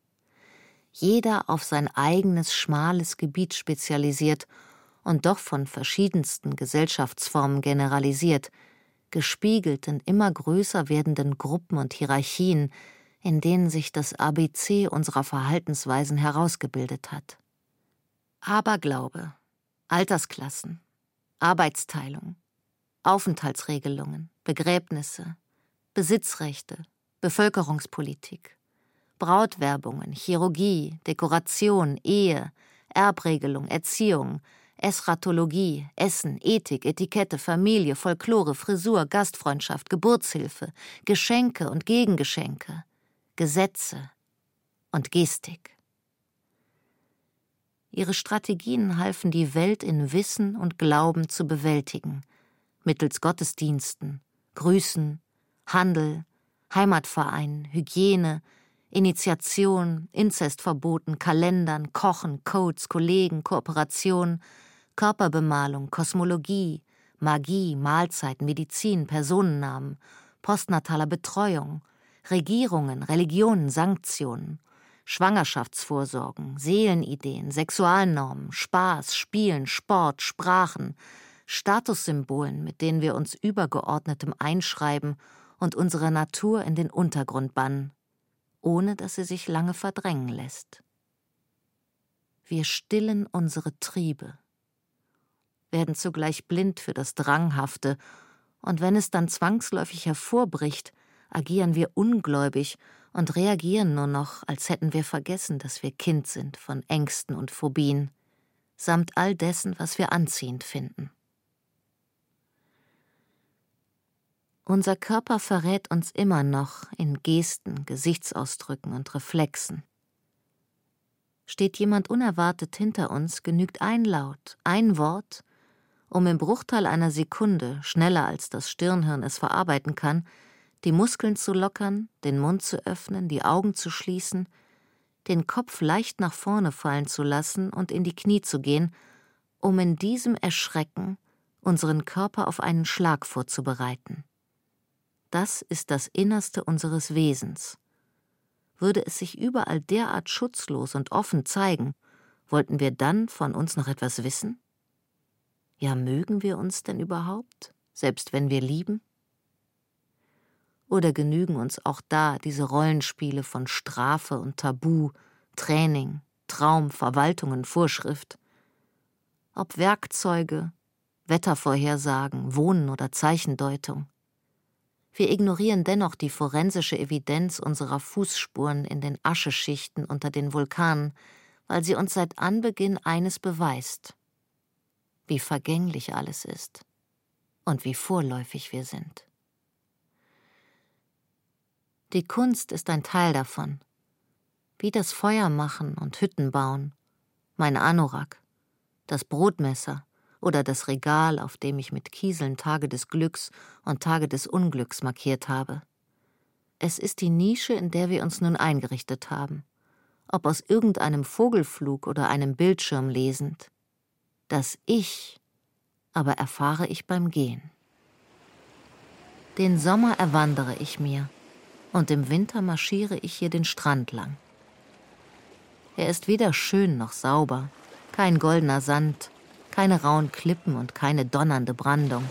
Jeder auf sein eigenes schmales Gebiet spezialisiert und doch von verschiedensten Gesellschaftsformen generalisiert, gespiegelt in immer größer werdenden Gruppen und Hierarchien, in denen sich das ABC unserer Verhaltensweisen herausgebildet hat. Aberglaube, Altersklassen, Arbeitsteilung, Aufenthaltsregelungen, Begräbnisse, Besitzrechte, Bevölkerungspolitik, Brautwerbungen, Chirurgie, Dekoration, Ehe, Erbregelung, Erziehung, Eschatologie, Essen, Ethik, Etikette, Familie, Folklore, Frisur, Gastfreundschaft, Geburtshilfe, Geschenke und Gegengeschenke, Gesetze und Gestik. Ihre Strategien halfen die Welt in Wissen und Glauben zu bewältigen, mittels Gottesdiensten, Grüßen, Handel, Heimatverein, Hygiene, Initiation, Inzestverboten, Kalendern, Kochen, Codes, Kollegen, Kooperation, Körperbemalung, Kosmologie, Magie, Mahlzeiten, Medizin, Personennamen, postnataler Betreuung, Regierungen, Religionen, Sanktionen, Schwangerschaftsvorsorgen, Seelenideen, Sexualnormen, Spaß, Spielen, Sport, Sprachen, Statussymbolen, mit denen wir uns übergeordnetem einschreiben und unsere Natur in den Untergrund bannen, ohne dass sie sich lange verdrängen lässt. Wir stillen unsere Triebe, werden zugleich blind für das Dranghafte, und wenn es dann zwangsläufig hervorbricht, agieren wir ungläubig und reagieren nur noch, als hätten wir vergessen, dass wir Kind sind von Ängsten und Phobien, samt all dessen, was wir anziehend finden. Unser Körper verrät uns immer noch in Gesten, Gesichtsausdrücken und Reflexen. Steht jemand unerwartet hinter uns, genügt ein Laut, ein Wort, um im Bruchteil einer Sekunde, schneller als das Stirnhirn es verarbeiten kann, die Muskeln zu lockern, den Mund zu öffnen, die Augen zu schließen, den Kopf leicht nach vorne fallen zu lassen und in die Knie zu gehen, um in diesem Erschrecken unseren Körper auf einen Schlag vorzubereiten. Das ist das Innerste unseres Wesens. Würde es sich überall derart schutzlos und offen zeigen, wollten wir dann von uns noch etwas wissen? Ja, mögen wir uns denn überhaupt, selbst wenn wir lieben? Oder genügen uns auch da diese Rollenspiele von Strafe und Tabu, Training, Traum, Verwaltung und Vorschrift? Ob Werkzeuge, Wettervorhersagen, Wohnen oder Zeichendeutung. Wir ignorieren dennoch die forensische Evidenz unserer Fußspuren in den Ascheschichten unter den Vulkanen, weil sie uns seit Anbeginn eines beweist wie vergänglich alles ist und wie vorläufig wir sind. Die Kunst ist ein Teil davon, wie das Feuer machen und Hütten bauen, mein Anorak, das Brotmesser oder das Regal, auf dem ich mit Kieseln Tage des Glücks und Tage des Unglücks markiert habe. Es ist die Nische, in der wir uns nun eingerichtet haben, ob aus irgendeinem Vogelflug oder einem Bildschirm lesend. Das Ich aber erfahre ich beim Gehen. Den Sommer erwandere ich mir, und im Winter marschiere ich hier den Strand lang. Er ist weder schön noch sauber, kein goldener Sand, keine rauen Klippen und keine donnernde Brandung.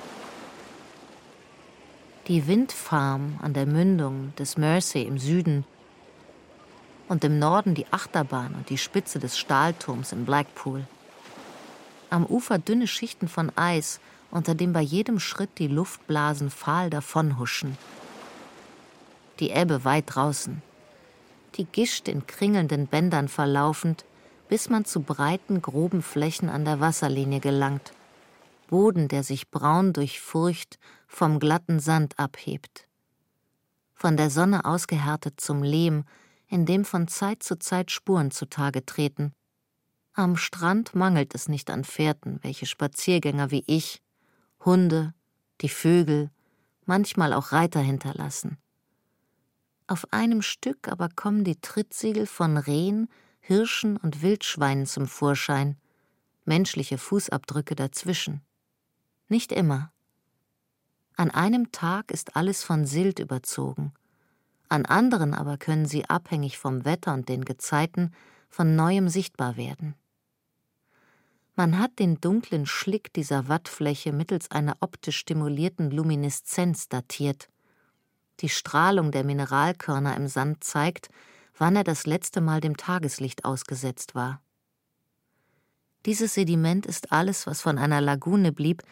Die Windfarm an der Mündung des Mersey im Süden und im Norden die Achterbahn und die Spitze des Stahlturms in Blackpool. Am Ufer dünne Schichten von Eis, unter dem bei jedem Schritt die Luftblasen fahl davonhuschen. Die Ebbe weit draußen. Die gischt in kringelnden Bändern verlaufend, bis man zu breiten, groben Flächen an der Wasserlinie gelangt. Boden, der sich braun durch Furcht vom glatten Sand abhebt. Von der Sonne ausgehärtet zum Lehm, in dem von Zeit zu Zeit Spuren zutage treten, am Strand mangelt es nicht an Fährten, welche Spaziergänger wie ich, Hunde, die Vögel, manchmal auch Reiter hinterlassen. Auf einem Stück aber kommen die Trittsiegel von Rehen, Hirschen und Wildschweinen zum Vorschein, menschliche Fußabdrücke dazwischen. Nicht immer. An einem Tag ist alles von Silt überzogen, an anderen aber können sie abhängig vom Wetter und den Gezeiten von neuem sichtbar werden. Man hat den dunklen Schlick dieser Wattfläche mittels einer optisch stimulierten Lumineszenz datiert. Die Strahlung der Mineralkörner im Sand zeigt, wann er das letzte Mal dem Tageslicht ausgesetzt war. Dieses Sediment ist alles, was von einer Lagune blieb,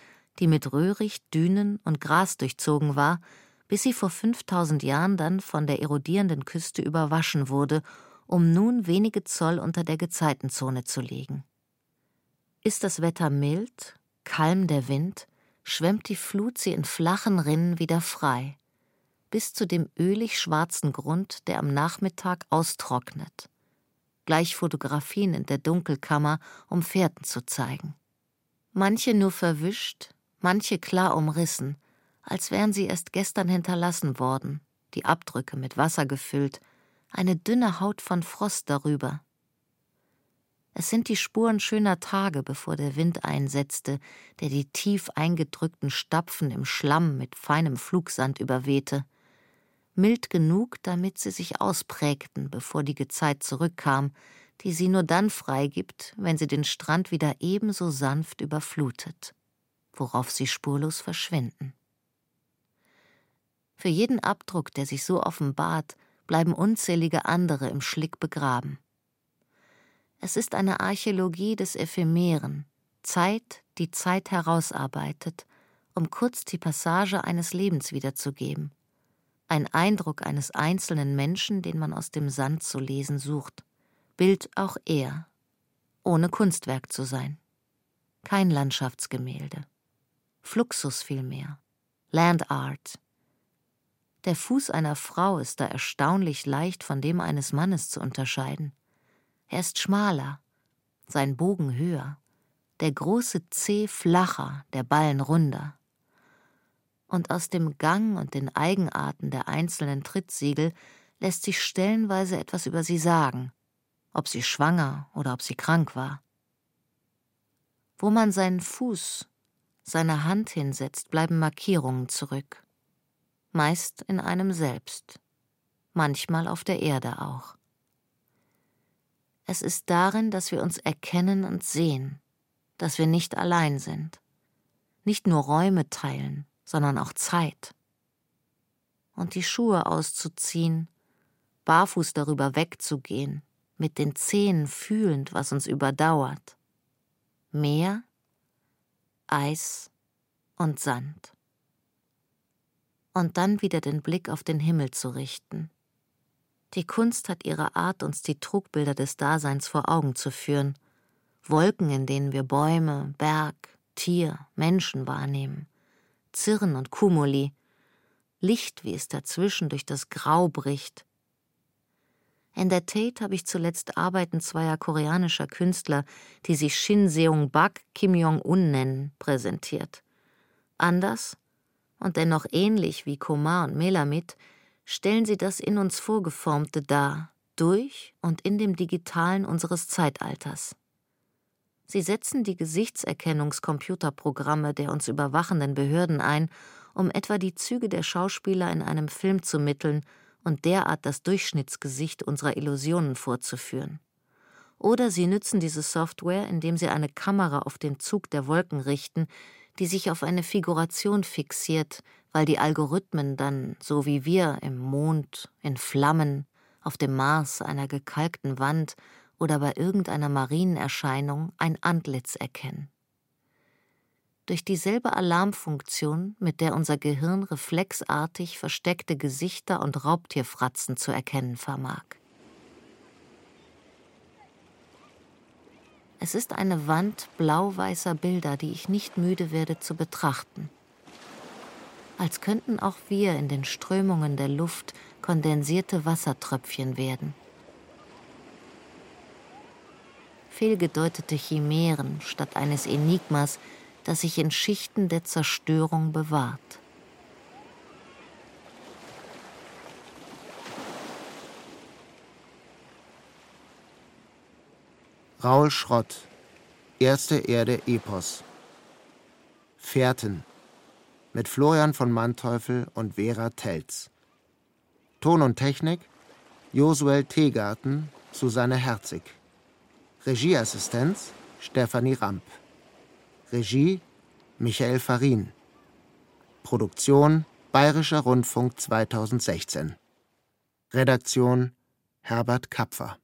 die mit Röhricht, Dünen und Gras durchzogen war, bis sie vor 5000 Jahren dann von der erodierenden Küste überwaschen wurde, um nun wenige Zoll unter der Gezeitenzone zu liegen. Ist das Wetter mild, kalm der Wind, schwemmt die Flut sie in flachen Rinnen wieder frei, bis zu dem ölig schwarzen Grund, der am Nachmittag austrocknet. Gleich Fotografien in der Dunkelkammer, um Fährten zu zeigen. Manche nur verwischt, manche klar umrissen, als wären sie erst gestern hinterlassen worden, die Abdrücke mit Wasser gefüllt, eine dünne Haut von Frost darüber, es sind die Spuren schöner Tage, bevor der Wind einsetzte, der die tief eingedrückten Stapfen im Schlamm mit feinem Flugsand überwehte. Mild genug, damit sie sich ausprägten, bevor die Gezeit zurückkam, die sie nur dann freigibt, wenn sie den Strand wieder ebenso sanft überflutet, worauf sie spurlos verschwinden. Für jeden Abdruck, der sich so offenbart, bleiben unzählige andere im Schlick begraben. Es ist eine Archäologie des Ephemeren, Zeit, die Zeit herausarbeitet, um kurz die Passage eines Lebens wiederzugeben. Ein Eindruck eines einzelnen Menschen, den man aus dem Sand zu lesen sucht. Bild auch er, ohne Kunstwerk zu sein. Kein Landschaftsgemälde. Fluxus vielmehr. Land Art. Der Fuß einer Frau ist da erstaunlich leicht von dem eines Mannes zu unterscheiden. Er ist schmaler, sein Bogen höher, der große Zeh flacher, der Ballen runder. Und aus dem Gang und den Eigenarten der einzelnen Trittsiegel lässt sich stellenweise etwas über sie sagen, ob sie schwanger oder ob sie krank war. Wo man seinen Fuß, seine Hand hinsetzt, bleiben Markierungen zurück. Meist in einem selbst, manchmal auf der Erde auch. Es ist darin, dass wir uns erkennen und sehen, dass wir nicht allein sind, nicht nur Räume teilen, sondern auch Zeit. Und die Schuhe auszuziehen, barfuß darüber wegzugehen, mit den Zehen fühlend, was uns überdauert. Meer, Eis und Sand. Und dann wieder den Blick auf den Himmel zu richten, die Kunst hat ihre Art, uns die Trugbilder des Daseins vor Augen zu führen. Wolken, in denen wir Bäume, Berg, Tier, Menschen wahrnehmen. Zirren und Kumuli. Licht, wie es dazwischen durch das Grau bricht. In der Tate habe ich zuletzt Arbeiten zweier koreanischer Künstler, die sich Shin Seung-bak Kim Jong-un nennen, präsentiert. Anders und dennoch ähnlich wie Komar und Melamit stellen sie das in uns Vorgeformte dar, durch und in dem Digitalen unseres Zeitalters. Sie setzen die Gesichtserkennungscomputerprogramme der uns überwachenden Behörden ein, um etwa die Züge der Schauspieler in einem Film zu mitteln und derart das Durchschnittsgesicht unserer Illusionen vorzuführen. Oder sie nützen diese Software, indem sie eine Kamera auf den Zug der Wolken richten, die sich auf eine Figuration fixiert, weil die Algorithmen dann, so wie wir im Mond, in Flammen, auf dem Mars, einer gekalkten Wand oder bei irgendeiner Marienerscheinung ein Antlitz erkennen. Durch dieselbe Alarmfunktion, mit der unser Gehirn reflexartig versteckte Gesichter und Raubtierfratzen zu erkennen vermag. Es ist eine Wand blau-weißer Bilder, die ich nicht müde werde zu betrachten. Als könnten auch wir in den Strömungen der Luft kondensierte Wassertröpfchen werden. Fehlgedeutete Chimären statt eines Enigmas, das sich in Schichten der Zerstörung bewahrt. Raul Schrott Erste Erde Epos. Fährten mit Florian von Manteuffel und Vera Telz. Ton und Technik Josuel Teegarten, Susanne Herzig. Regieassistenz Stefanie Ramp. Regie Michael Farin. Produktion Bayerischer Rundfunk 2016. Redaktion Herbert Kapfer